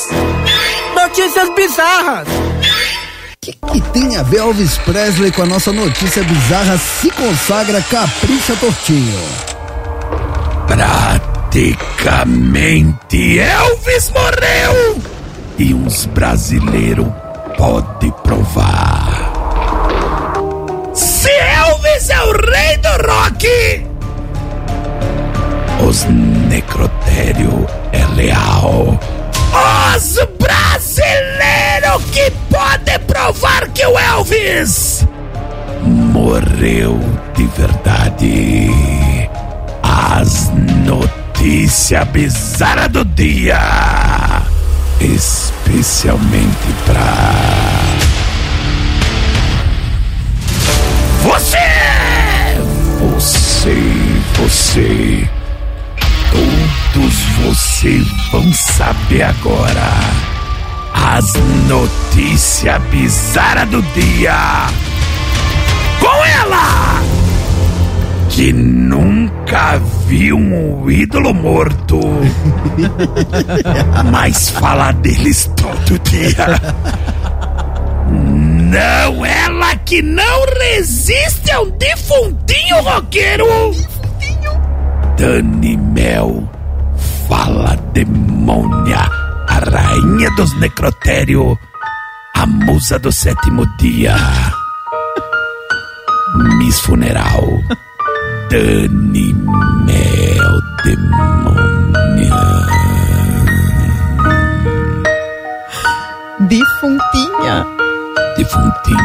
Notícias bizarras. Que tem a ver Elvis Presley com a nossa notícia bizarra se consagra Capricha Tortinho? Praticamente Elvis morreu e uns brasileiros pode provar. Se Elvis é o rei do rock, os necrotério é leal. Os brasileiros que podem provar que o Elvis morreu de verdade. As notícias bizarras do dia. Especialmente pra. Você! Você, você. Vocês vão saber agora. As notícias bizarras do dia. Com ela! Que nunca viu um ídolo morto. Mas fala deles todo dia. Não, ela que não resiste a um defuntinho roqueiro. Dani Mel, fala demônia, a rainha dos necrotério, a musa do sétimo dia. Miss Funeral, Dani Mel, demônia. Defuntinha. Defuntinho.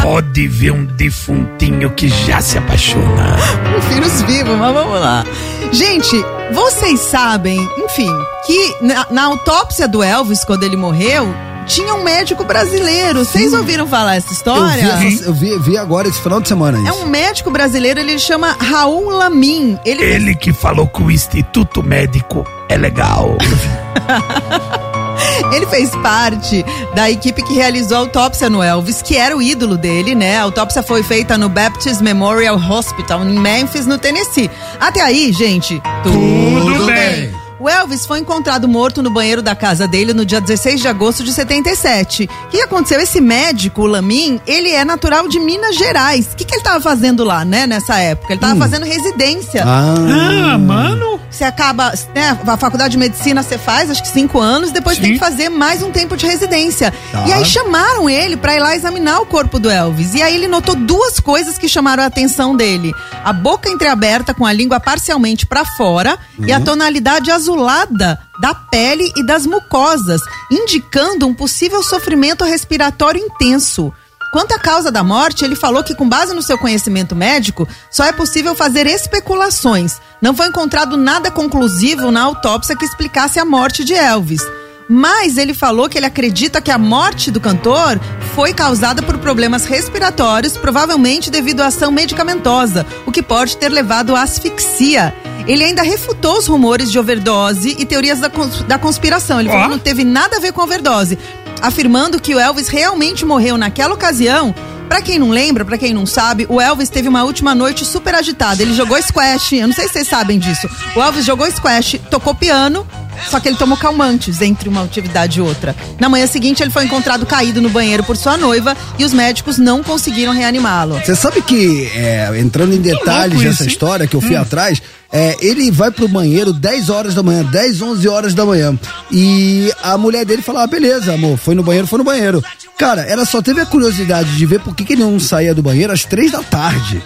Pode ver um defuntinho que já se apaixona. Prefiro os vivos, mas vamos lá. Gente, vocês sabem, enfim, que na, na autópsia do Elvis, quando ele morreu, tinha um médico brasileiro. Vocês ouviram falar essa Eu, história? vi, essa- eu vi, vi agora esse final de semana É isso. um médico brasileiro, ele chama Raul Lamin. Ele, Ele que falou que o Instituto Médico é legal. ele fez parte da equipe que realizou a autópsia no Elvis, que era o ídolo dele, né? A autópsia foi feita no Baptist Memorial Hospital, em Memphis, no Tennessee. Até aí, gente, tudo, Tudo bem. bem. O Elvis foi encontrado morto no banheiro da casa dele no dia 16 de agosto de 77. O que aconteceu? Esse médico, o Lamin, ele é natural de Minas Gerais. O que, que ele estava fazendo lá, né, nessa época? Ele estava fazendo residência. Ah, mano. Você acaba, né, a faculdade de medicina você faz, acho que cinco anos, depois tem que fazer mais um tempo de residência. Tá. E aí chamaram ele pra ir lá examinar o corpo do Elvis. E aí ele notou duas coisas que chamaram a atenção dele: a boca entreaberta com a língua parcialmente pra fora e a Uhum. tonalidade azulada da pele e das mucosas, indicando um possível sofrimento respiratório intenso. Quanto à causa da morte, ele falou que, com base no seu conhecimento médico, só é possível fazer especulações. Não foi encontrado nada conclusivo na autópsia que explicasse a morte de Elvis. Mas ele falou que ele acredita que a morte do cantor foi causada por problemas respiratórios, provavelmente devido à ação medicamentosa, o que pode ter levado à asfixia. Ele ainda refutou os rumores de overdose e teorias da, cons- da conspiração. Ele falou que não teve nada a ver com overdose, afirmando que o Elvis realmente morreu naquela ocasião. Pra quem não lembra, pra quem não sabe, o Elvis teve uma última noite super agitada. Ele jogou squash, eu não sei se vocês sabem disso. O Elvis jogou squash, tocou piano, só que ele tomou calmantes entre uma atividade e outra. Na manhã seguinte, ele foi encontrado caído no banheiro por sua noiva e os médicos não conseguiram reanimá-lo. Você sabe que, é, entrando em detalhes dessa história que eu fui Hum. atrás, é, ele vai pro banheiro 10 horas da manhã, 10, 11 horas da manhã. E a mulher dele fala: ah, beleza, amor, foi no banheiro, foi no banheiro. Cara, ela só teve a curiosidade de ver por que, que ele não saía do banheiro às 3 da tarde.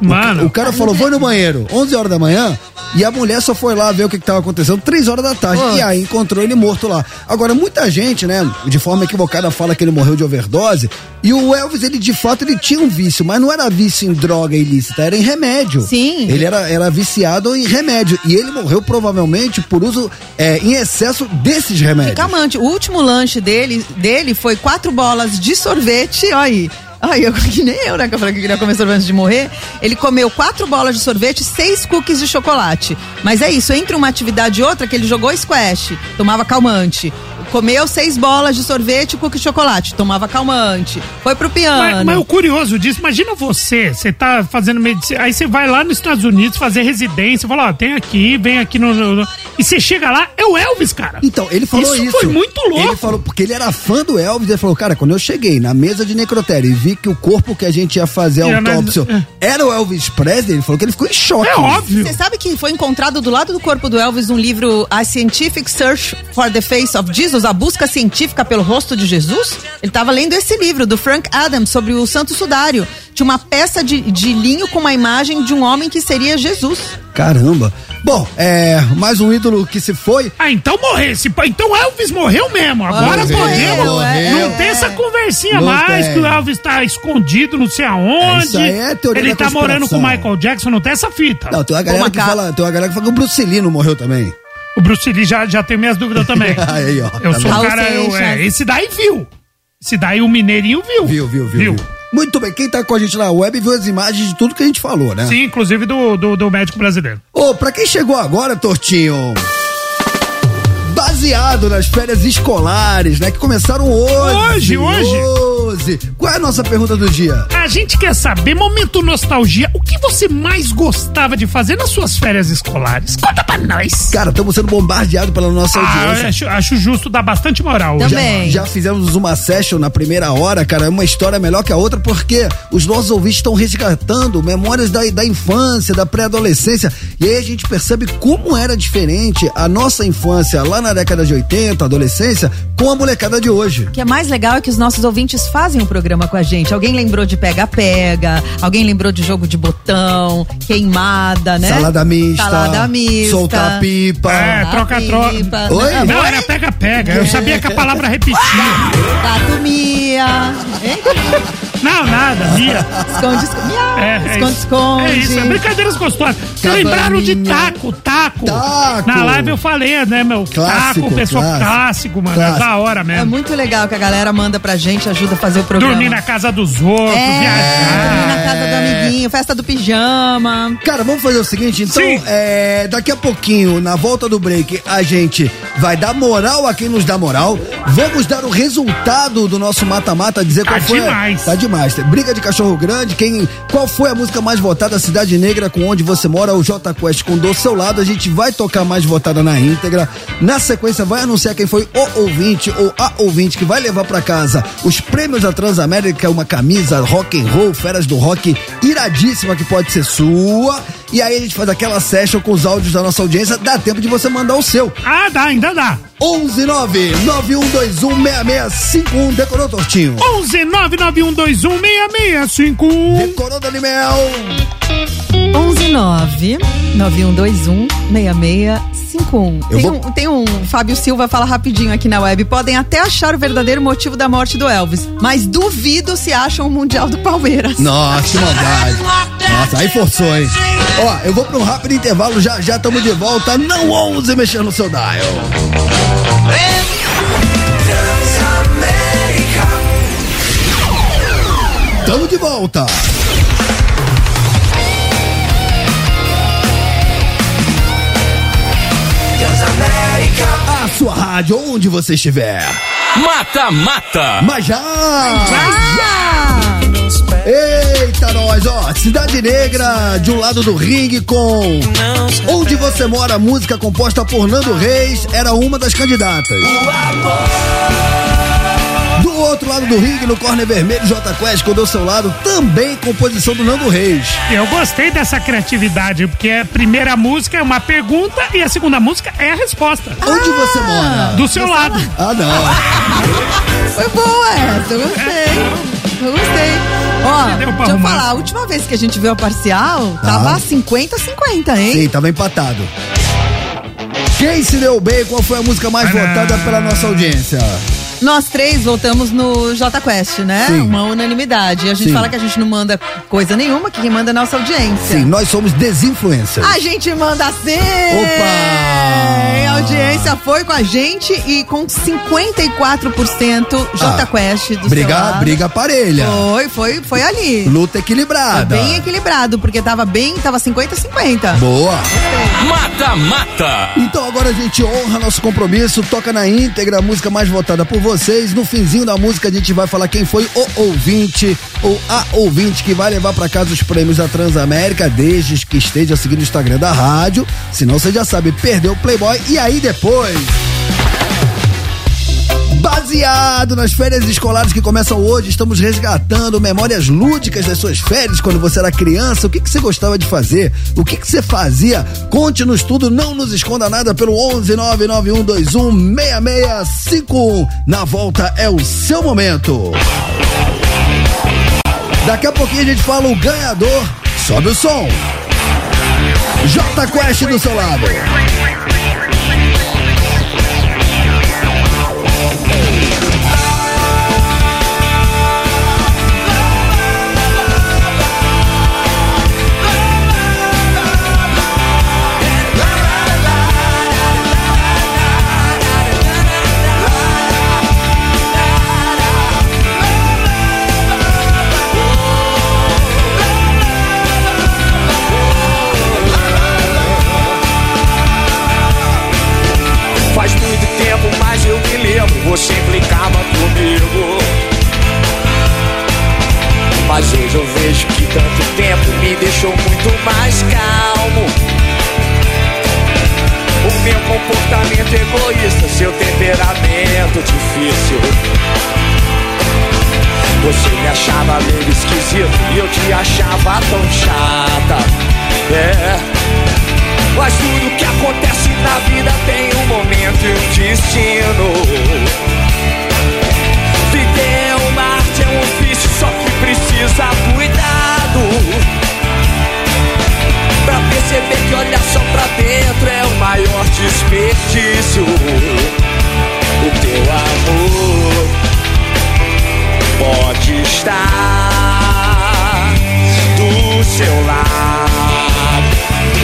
Mano. O cara falou, vou no banheiro, 11 horas da manhã, E a mulher só foi lá ver o que, que tava acontecendo três horas da tarde. Pô. E aí encontrou ele morto lá. Agora, muita gente, né, de forma equivocada, fala que ele morreu de overdose. E o Elvis, ele de fato, ele tinha um vício, mas não era vício em droga ilícita, era em remédio. Sim. Ele era, era viciado em remédio. E ele morreu provavelmente por uso é, em excesso desses remédios. Calmante, o último lanche dele, dele foi quatro bolas de sorvete, olha aí. Ai, eu, que nem eu, né? Que eu falei que queria comer sorvete antes de morrer. Ele comeu quatro bolas de sorvete, seis cookies de chocolate. Mas é isso, entre uma atividade e outra, que ele jogou squash, tomava calmante. Comeu seis bolas de sorvete, cookie chocolate, tomava calmante. Foi pro piano. Mas, mas o curioso disso, imagina você, você tá fazendo medicina, aí você vai lá nos Estados Unidos fazer residência, fala, ó, tem aqui, vem aqui no, no- no- E você chega lá, é o Elvis, cara. Então, ele falou isso. Isso foi muito louco. Ele falou, porque ele era fã do Elvis, ele falou, cara, quando eu cheguei na mesa de necrotério e vi que o corpo que a gente ia fazer a autópsia era o Elvis Presley, ele falou que ele ficou em choque. É óbvio. Você sabe que foi encontrado do lado do corpo do Elvis um livro A Scientific Search for the Face of Jesus, a busca científica pelo rosto de Jesus? Ele estava lendo esse livro do Frank Adams sobre o Santo Sudário. Tinha uma peça de, de linho com uma imagem de um homem que seria Jesus. Caramba. Bom, é, mais um ídolo que se foi. Ah, então morreu. Se, então Elvis morreu mesmo. Agora Morreu, podemos. morreu. Não tem essa conversinha Não mais tem. que o Elvis tá escondido não sei aonde. Isso aí é teoria Ele da tá morando com o. Michael Jackson, não tem essa fita. Não, tem uma galera que fala, tem uma galera que fala que o Bruce Lee não morreu também. O Bruce Lee já, já tem minhas dúvidas também. Aí, ó. Eu tá sou um cara. eu- é, esse daí viu. Esse daí o Mineirinho viu. Viu, viu, viu, viu. Muito bem, quem tá com a gente na web viu as imagens de tudo que a gente falou, né? Sim, inclusive do, do, do médico brasileiro. Ô, pra quem chegou agora, Tortinho. Baseado nas férias escolares, né? Que começaram hoje. Hoje, hoje. Hoje. Qual é a nossa pergunta do dia? A gente quer saber, momento nostalgia, o que você mais gostava de fazer nas suas férias escolares? Conta pra nós. Cara, estamos sendo bombardeados pela nossa Ah, audiência. acho, acho justo dar bastante moral. hoje. Já, já fizemos uma session na primeira hora, cara. É uma história melhor que a outra, porque os nossos ouvintes estão resgatando memórias da, da infância, da pré-adolescência. E aí a gente percebe como era diferente a nossa infância lá na década de 80, adolescência, com a molecada de hoje. O que é mais legal é que os nossos ouvintes fazem o programa com a gente. Alguém lembrou de pega-pega, alguém lembrou de jogo de botão, queimada, né? Salada mista. Salada mista. Soltar pipa. É, troca-troca. Oi? Não, Não, era pega-pega. Eu sabia que a palavra repetia. Tatumia. Hein? Não, nada, Mia. Esconde, esconde. Miau. É, é esconde. É isso, é brincadeiras gostosas. Vocês lembraram de taco, taco. Taco. Na live eu falei, né, meu? Clássico, taco, pessoal clássico. clássico, mano. Clássico. É da hora É mesmo. muito legal que a galera manda pra gente, ajuda a fazer o programa. Dormir na casa dos outros, É, viajar. dormir na casa do amiguinho, festa do pijama. Cara, vamos fazer o seguinte, então, Sim. é, daqui a pouquinho, na volta do break, a gente vai dar moral a quem nos dá moral. Vamos dar o resultado do nosso mata-mata, dizer Tá qual foi. demais. Tá demais. Briga de cachorro grande, quem, qual foi a música mais votada, Cidade Negra, com onde você mora, o J Quest com do seu lado. A gente vai tocar mais votada na íntegra. Na sequência, vai anunciar quem foi o ouvinte ou a ouvinte que vai levar pra casa os prêmios da Transamérica, uma camisa rock and roll, feras do rock iradíssima que pode ser sua. E aí a gente faz aquela session com os áudios da nossa audiência. Dá tempo de você mandar o seu. Ah, dá, ainda dá. 119 9121 6651 decorou tortinho. 11 99121 6651. Decorou Dani Mel. 119 9121 6651. Eu Tem, vou- um, tem um Fábio Silva fala rapidinho aqui na web. Podem até achar o verdadeiro motivo da morte do Elvis, mas duvido se acham o Mundial do Palmeiras. Nossa, que maldade. Nossa, aí forçou, hein? Ó, eu vou pra um rápido intervalo, já já estamos de volta. Não ouse mexer no seu dial. Tamo de volta. A sua rádio, onde você estiver. Mata Mata. Mas já! Eita, nós, ó, Cidade Negra, de um lado do ringue com Onde Você Mora, música composta por Nando Reis, era uma das candidatas. Do outro lado do ringue, no corner vermelho, J Quest, com do seu lado, também composição do Nando Reis. Eu gostei dessa criatividade, porque a primeira música é uma pergunta e a segunda música é a resposta. Onde você mora? Do seu lado. Ah, não. Foi boa essa, eu gostei. Eu gostei. Ó, deixa eu falar, a última vez que a gente viu a parcial, Tá. tava 50-50, hein? Sim, tava empatado. Quem se deu bem? Qual foi a música mais votada pela nossa audiência? Nós três voltamos no J Quest, né? Sim. Uma unanimidade. E a gente Sim. fala que a gente não manda coisa nenhuma, que quem manda é a nossa audiência. Sim, nós somos desinfluencers. A gente manda sim! Opa! A audiência foi com a gente e com 54% J Ah, Quest do briga, seu lado. briga parelha. Foi, foi, foi ali. Luta Foi equilibrada. bem equilibrado, porque tava bem, tava 50-50. Boa. Mata Mata. Então agora a gente honra nosso compromisso, toca na íntegra a música mais votada por vocês. No finzinho da música a gente vai falar quem foi o ouvinte ou a ouvinte que vai levar pra casa os prêmios da Transamérica, desde que esteja seguindo o Instagram da rádio. Senão você já sabe, perdeu o Playboy. E aí depois. Baseado nas férias escolares que começam hoje, estamos resgatando memórias lúdicas das suas férias quando você era criança. O que, que você gostava de fazer? O que, que você fazia? Conte-nos tudo, não nos esconda nada pelo 11 99121 6651. Na volta é o seu momento. Daqui a pouquinho a gente fala o ganhador. Sobe o som. J Quest do seu lado. Você implicava comigo. Mas hoje eu vejo que tanto tempo me deixou muito mais calmo. O meu comportamento egoísta, seu temperamento difícil. Você me achava meio esquisito e eu te achava tão chata. É. Mas tudo que acontece na vida tem um momento e um destino. Precisa cuidado. Pra perceber que olhar só pra dentro é o maior desperdício. O teu amor pode estar do seu lado.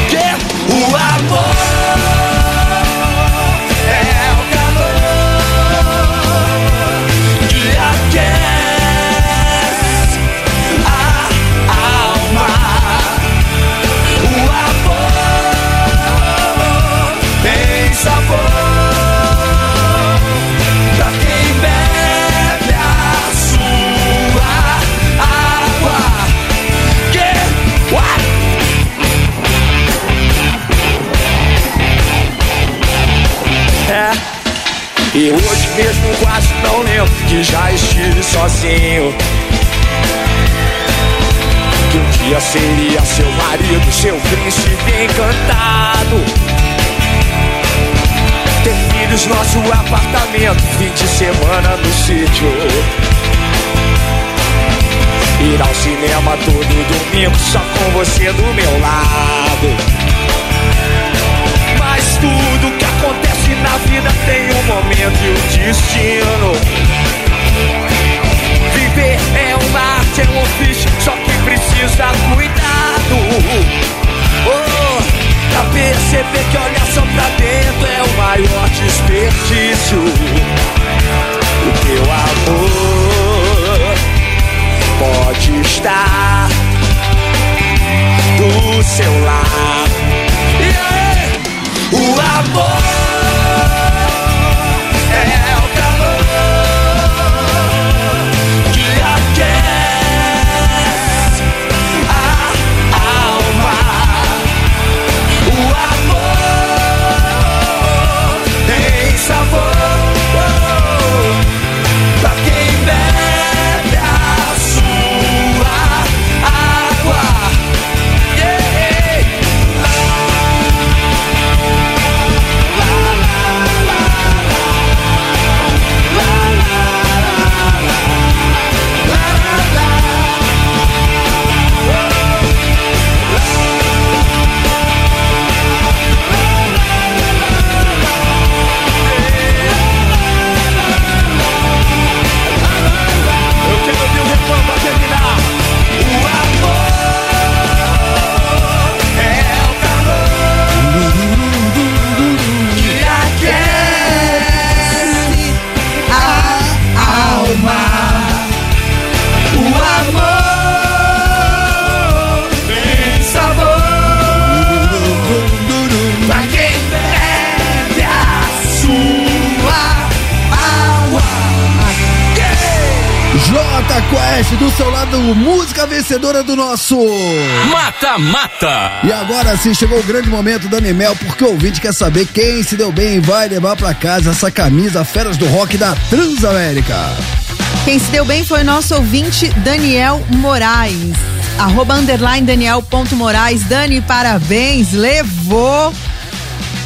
Que o amor mesmo quase não lembro que já estive sozinho. Que um dia seria seu marido, seu príncipe encantado. Ter filhos, nosso apartamento, fim de semana no sítio. Ir ao cinema todo domingo, só com você do meu lado. Na vida tem um momento e um destino. Viver é uma arte, é um ofício, só que precisa cuidado. Oh, pra perceber que olhar só pra dentro é o maior desperdício. O teu amor pode estar do seu lado. O amor vencedora do nosso Mata Mata. E agora sim chegou o grande momento da Mimel, porque o ouvinte quer saber quem se deu bem e vai levar pra casa essa camisa Feras do Rock da Transamérica. Quem se deu bem foi o nosso ouvinte Daniel Moraes. Arroba underline Daniel ponto Moraes. Dani, parabéns, levou.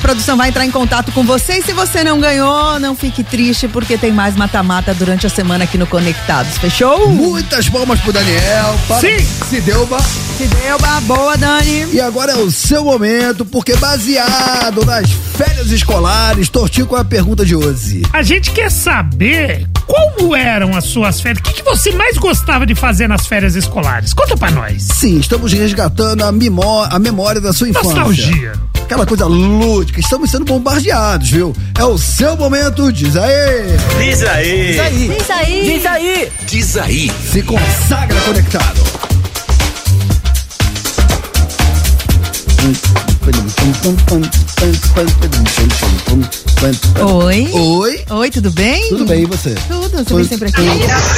A produção vai entrar em contato com você e se você não ganhou, não fique triste porque tem mais mata-mata durante a semana aqui no Conectados, fechou? Muitas palmas pro Daniel. Para... Sim. Se deu, ba... Se deu, ba... boa, Dani. E agora é o seu momento, porque baseado nas férias escolares, tortinho com a pergunta de hoje. A gente quer saber como eram as suas férias. O que, que você mais gostava de fazer nas férias escolares? Conta pra nós. Sim, estamos resgatando a, mimó... a memória da sua infância. Nostalgia. Aquela coisa lúdica, estamos sendo bombardeados, viu? É o seu momento, diz aí! Diz aí. Diz aí. Diz aí. Diz aí. Diz aí. Se consagra conectado. Oi. Oi. Oi, tudo bem? Tudo bem, e você? Tudo, você vem sempre aqui.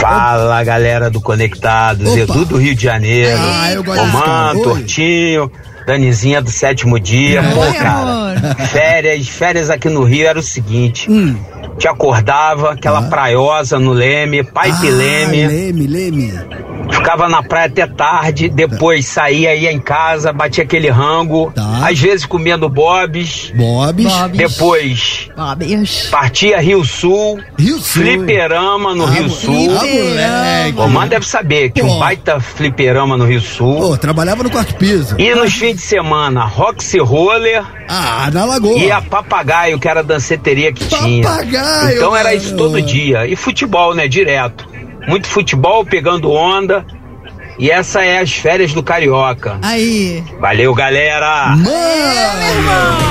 Fala galera do Conectados, Opa. Edu do Rio de Janeiro, Ah, eu gosto. Romano, Oi. Tortinho, Danizinha do sétimo dia. Pô, Oi, cara, amor. férias, férias aqui no Rio era o seguinte: Hum. te acordava, aquela praiosa no Leme, Pai Ah, Leme, Leme, Leme. ficava na praia até tarde, depois saía, ia em casa, batia aquele rango, Tá. às vezes comendo bobs, Bobs. Depois Bobs. partia Rio Sul, Rio Sul. fliperama no Ah, Rio Sul. Ah, moleque. O Romano deve saber que Pô. um baita fliperama no Rio Sul. Pô, trabalhava no quarto piso. E nos fins de semana, Roxy Roller Ah, na lagoa. e a Papagaio, que era a danceteria que tinha. Papagaio, Então era isso mano. todo dia. E futebol, né? Direto. Muito futebol, pegando onda. E essa é as férias do Carioca. Aí. Valeu, galera! Mano!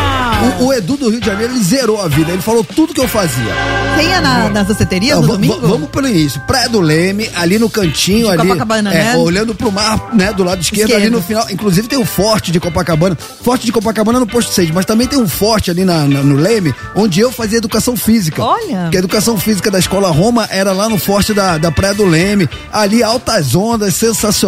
O, o Edu do Rio de Janeiro, ele zerou a vida. Ele falou tudo que eu fazia. Quem ia na, nas danceterias Não, no domingo? va- vamos pelo início. Praia do Leme, ali no cantinho, De ali. Copacabana, é, né? Olhando pro mar, né? Do lado esquerdo, Esquerdo. ali no final. Inclusive tem um forte de Copacabana. Forte de Copacabana no posto 6, mas também tem um forte ali na, na- no Leme, onde eu fazia educação física. Olha. Que a educação física da escola Roma era lá no forte da, da Praia do Leme. Ali, altas ondas, sensacional.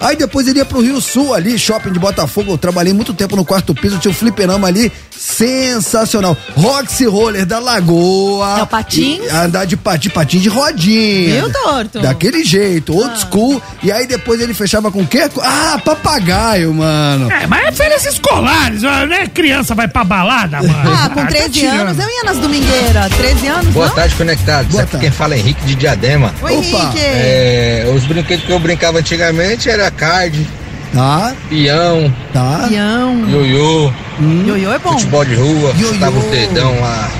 Aí depois ele ia pro Rio Sul, ali, shopping de Botafogo. Eu trabalhei muito tempo no quarto piso, tinha um fliperama ali. Sensacional. Roxy Roller da Lagoa. É o patins? E andar de patins, patins de rodinha. Viu, torto? Daquele jeito, old Ah. school. E aí depois ele fechava com o quê? Ah, papagaio, mano. É, mas é férias escolares, né? Criança vai pra balada, mano. Ah, com tá 13 tirando. anos eu ia nas domingueiras. 13 anos, Boa não? tarde, conectados. Boa tarde. quem fala é Henrique de Diadema. Oi, Opa. Henrique. É, os brinquedos que eu brincava antigamente era card, Tá, peão, tá. Pião. ioiô, Ioiô é bom. futebol de rua, Ioiô. chutava os dedão lá,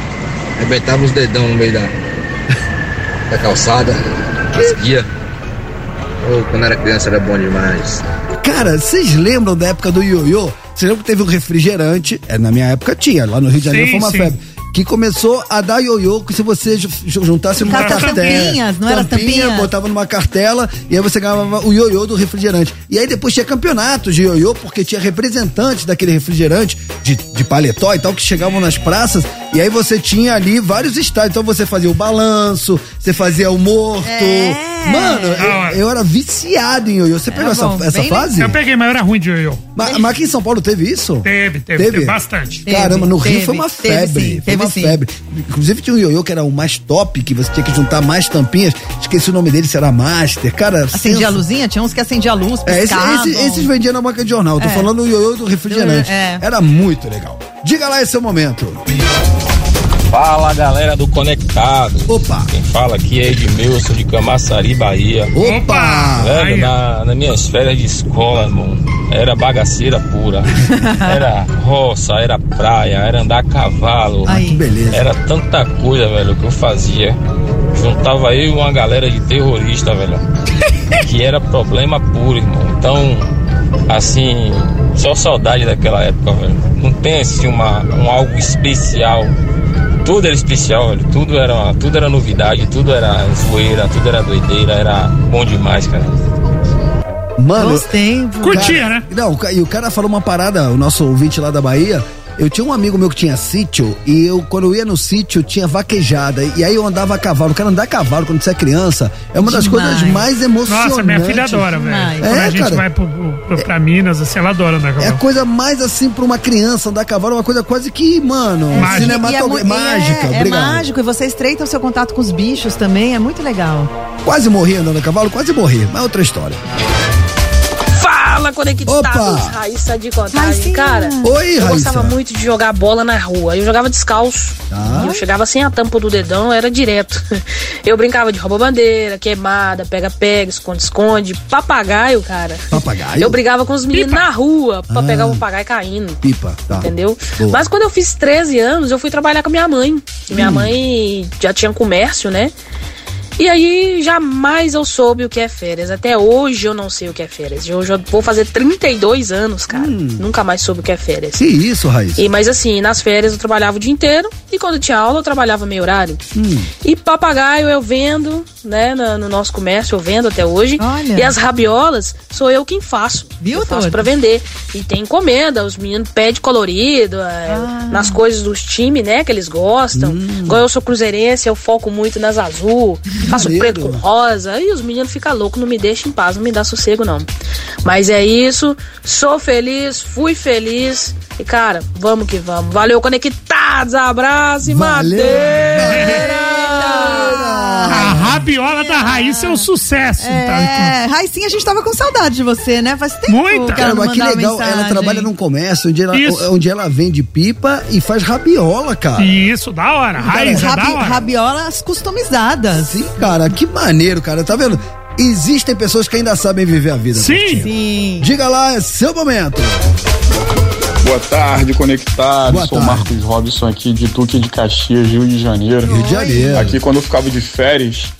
arrebentava os dedão no meio da, da calçada, as guias. Ô, quando era criança era bom demais. Cara, vocês lembram da época do ioiô? Vocês lembram que teve um refrigerante? É, na minha época tinha, lá no Rio de Janeiro Sim, foi uma sim. febre. Que começou a dar ioiô, que se você ju- ju- juntasse numa cartela. tampinhas, não era tampinha? Botava numa cartela e aí você ganhava o ioiô do refrigerante. E aí depois tinha campeonatos de ioiô, porque tinha representantes daquele refrigerante, de, de paletó e tal, que chegavam nas praças. E aí você tinha ali vários estádios. Então você fazia o balanço, você fazia o morto. É. Mano, eu, eu era viciado em ioiô. Você pegou essa, bom, essa bem fase? Eu peguei, mas era ruim de ioiô. Ma- Mas aqui em São Paulo teve isso? Teve, teve, Teve? teve bastante. Teve, Caramba, no Rio teve, foi uma teve febre. sim, foi teve uma sim. febre. Inclusive tinha um ioiô que era o mais top, que você tinha que juntar mais tampinhas. Esqueci o nome dele, se era Master. Cara, Acendia a luzinha? Tinha uns que acendia a luz, É, esse, esse- esses vendiam na banca de jornal. Tô É. falando o ioiô do refrigerante. É. Era muito legal. Diga lá esse seu momento. Fala galera do Conectado. Opa! Quem fala aqui é Edmilson de Camaçari, Bahia. Opa! Velho, Aí, na, nas minhas férias de escola, irmão, era bagaceira pura. Era roça, era praia, era andar a cavalo. Ah, que beleza. Era tanta coisa, velho, que eu fazia. Juntava eu e uma galera de terrorista, velho. Que era problema puro, irmão. Então, assim, só saudade daquela época, velho. Não tem assim uma, um algo especial. Tudo era especial, velho. Tudo era, tudo era novidade, tudo era zoeira, tudo era doideira, era bom demais, cara. Mano. Tempos. Curtia, cara- né? Não, e o cara falou uma parada, o nosso ouvinte lá da Bahia, Eu tinha um amigo meu que tinha sítio e eu, quando eu ia no sítio, tinha vaquejada. E aí eu andava a cavalo. Cara, andar a cavalo quando você é criança é uma das Demais. coisas mais emocionantes. Nossa, minha filha adora, velho. Quando É, a gente cara. vai pro, pro, pra Minas, assim, ela adora andar com É a coisa mais assim pra uma criança andar a cavalo, é uma coisa quase que, mano, é, cinematográfica. e mágica, é, é obrigado. mágico e você estreita o seu contato com os bichos também, é muito legal. Quase morri andando a cavalo, quase morri, mas é outra história. Fala, conectados! Opa! Raíssa de contagem. Cara, Oi, eu Raíssa. gostava muito de jogar bola na rua. Eu jogava descalço. Tá. Eu chegava sem a tampa do dedão, era direto. Eu brincava de rouba-bandeira, queimada, pega-pega, esconde-esconde, papagaio, cara. Papagaio? Eu brigava com os meninos na rua pra Ah. pegar o papagaio caindo. Pipa, tá. Entendeu? Boa. Mas quando eu fiz 13 anos, eu fui trabalhar com minha mãe. Minha Hum. mãe já tinha comércio, né? E aí, jamais eu soube o que é férias. Até hoje eu não sei o que é férias. Eu já vou fazer 32 anos, cara. Nunca mais soube o que é férias. Hum. Que isso, Raíssa? E, mas assim, nas férias eu trabalhava o dia inteiro e quando tinha aula eu trabalhava meio horário. Hum. E papagaio eu vendo, né, na- no, nosso comércio eu vendo até hoje. Olha. E as rabiolas sou eu quem faço. Viu, eu faço pra vender. E tem encomenda, os meninos pedem colorido, é, Ah. nas coisas dos times, né, que eles gostam. Hum. Igual eu sou cruzeirense, eu foco muito nas azul, faço preto com rosa. E os meninos ficam loucos, não me deixam em paz, não me dá sossego não. Mas é isso, sou feliz, fui feliz. E cara, vamos que vamos. Valeu, conectados, abraço e A rabiola da Raíssa é um sucesso. tá? É, Raicinha, a gente tava com saudade de você, né? Faz tempo Muita. que ela não Cara, mas que legal, ela trabalha num comércio onde ela, Isso. onde ela vende pipa e faz rabiola, cara. Isso, da hora. Raiz, é Rabi- da hora. rabiolas customizadas. Sim, cara, que maneiro, cara. Tá vendo? Existem pessoas que ainda sabem viver a vida. Sim. Sim. Diga lá, é seu momento. Boa tarde, conectado. Boa Sou tarde. Marcos Robson aqui de Duque de Caxias, Rio de Janeiro. Rio de Janeiro. Aqui quando eu ficava de férias,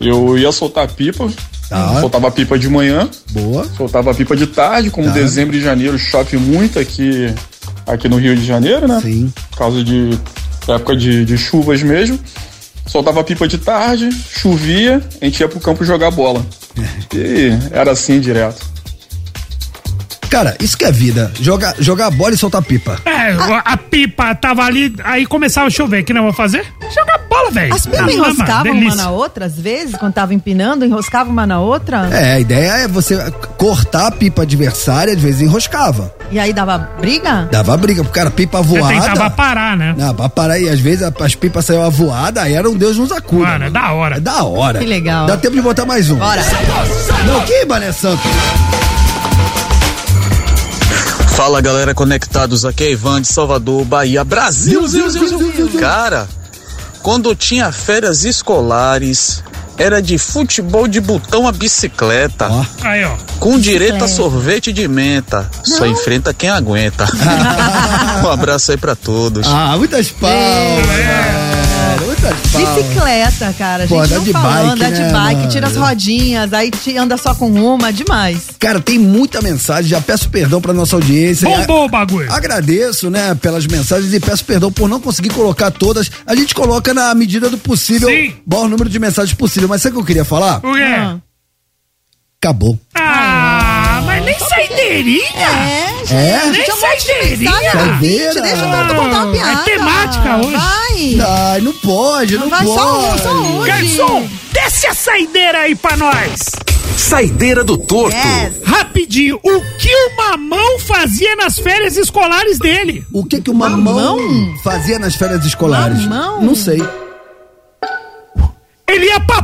eu ia soltar pipa. Tá. Soltava pipa de manhã, Boa. soltava pipa de tarde, como Tá. dezembro e janeiro chove muito aqui, aqui no Rio de Janeiro, né? Sim. Por causa de época de, de chuvas mesmo. Soltava pipa de tarde, chovia, a gente ia pro campo jogar bola. E era assim direto. Cara, isso que é vida. Jogar, jogar bola e soltar pipa. É, a pipa tava ali, aí começava a chover. O que não vou fazer? Jogar bola, velho. As pipas Ah, enroscavam uma na outra, às vezes, quando tava empinando, enroscava uma na outra. É, a ideia é você cortar a pipa adversária, às vezes enroscava. E aí dava briga? Dava briga, porque cara, pipa Você voada. tentava parar, né? Não, pra parar aí, às vezes a- as pipas saíam voada, aí era um Deus nos acuda. Mano, é da hora. É da hora. Que legal. Dá tempo de botar mais um. Bora. Não, que Mané Santo? Fala galera conectados aqui, é Ivan de Salvador, Bahia, Brasil. Zil, zil, zil, zil. Cara, quando tinha férias escolares, era de futebol de botão a bicicleta. Aí, ó. Com direito a sorvete de menta. Só enfrenta quem aguenta. um abraço aí pra todos. Ah, muitas palmas, Bicicleta, cara. A Pô, gente andar não de falou, bike, andar né, de bike, mano? tira as rodinhas, aí te anda só com uma, demais. Cara, tem muita mensagem, já peço perdão pra nossa audiência. Bombou o bagulho. Agradeço, né, pelas mensagens e peço perdão por não conseguir colocar todas. A gente coloca na medida do possível, Sim. bom número de mensagens possível. Mas sabe o que eu queria falar? O quê? Acabou. Ah, nem saideirinha. É, É? Nem Tinha um monte de saideirinha. Deixa eu contar uma É piada. temática hoje. Vai. Ai, não pode, não, Vai pode. só um, só um. Garçom, desce a saideira aí pra nós. Saideira do torto. Yes. Rapidinho, o que o mamão fazia nas férias escolares dele? O que que o mamão, fazia nas férias escolares? Mamão? Não sei. Ele ia pra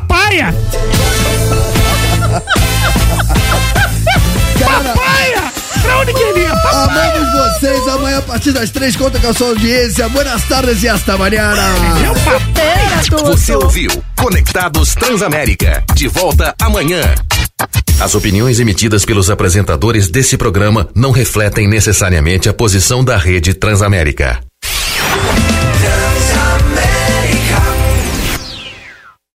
praia. Papaya! Pra onde que ele ia? Pra praia. Amamos vocês. Amanhã, a partir das três, conta com a sua audiência. Buenas tardes e hasta amanhã. É o papaya. Você ouviu Conectados Transamérica. De volta amanhã. As opiniões emitidas pelos apresentadores desse programa não refletem necessariamente a posição da rede Transamérica.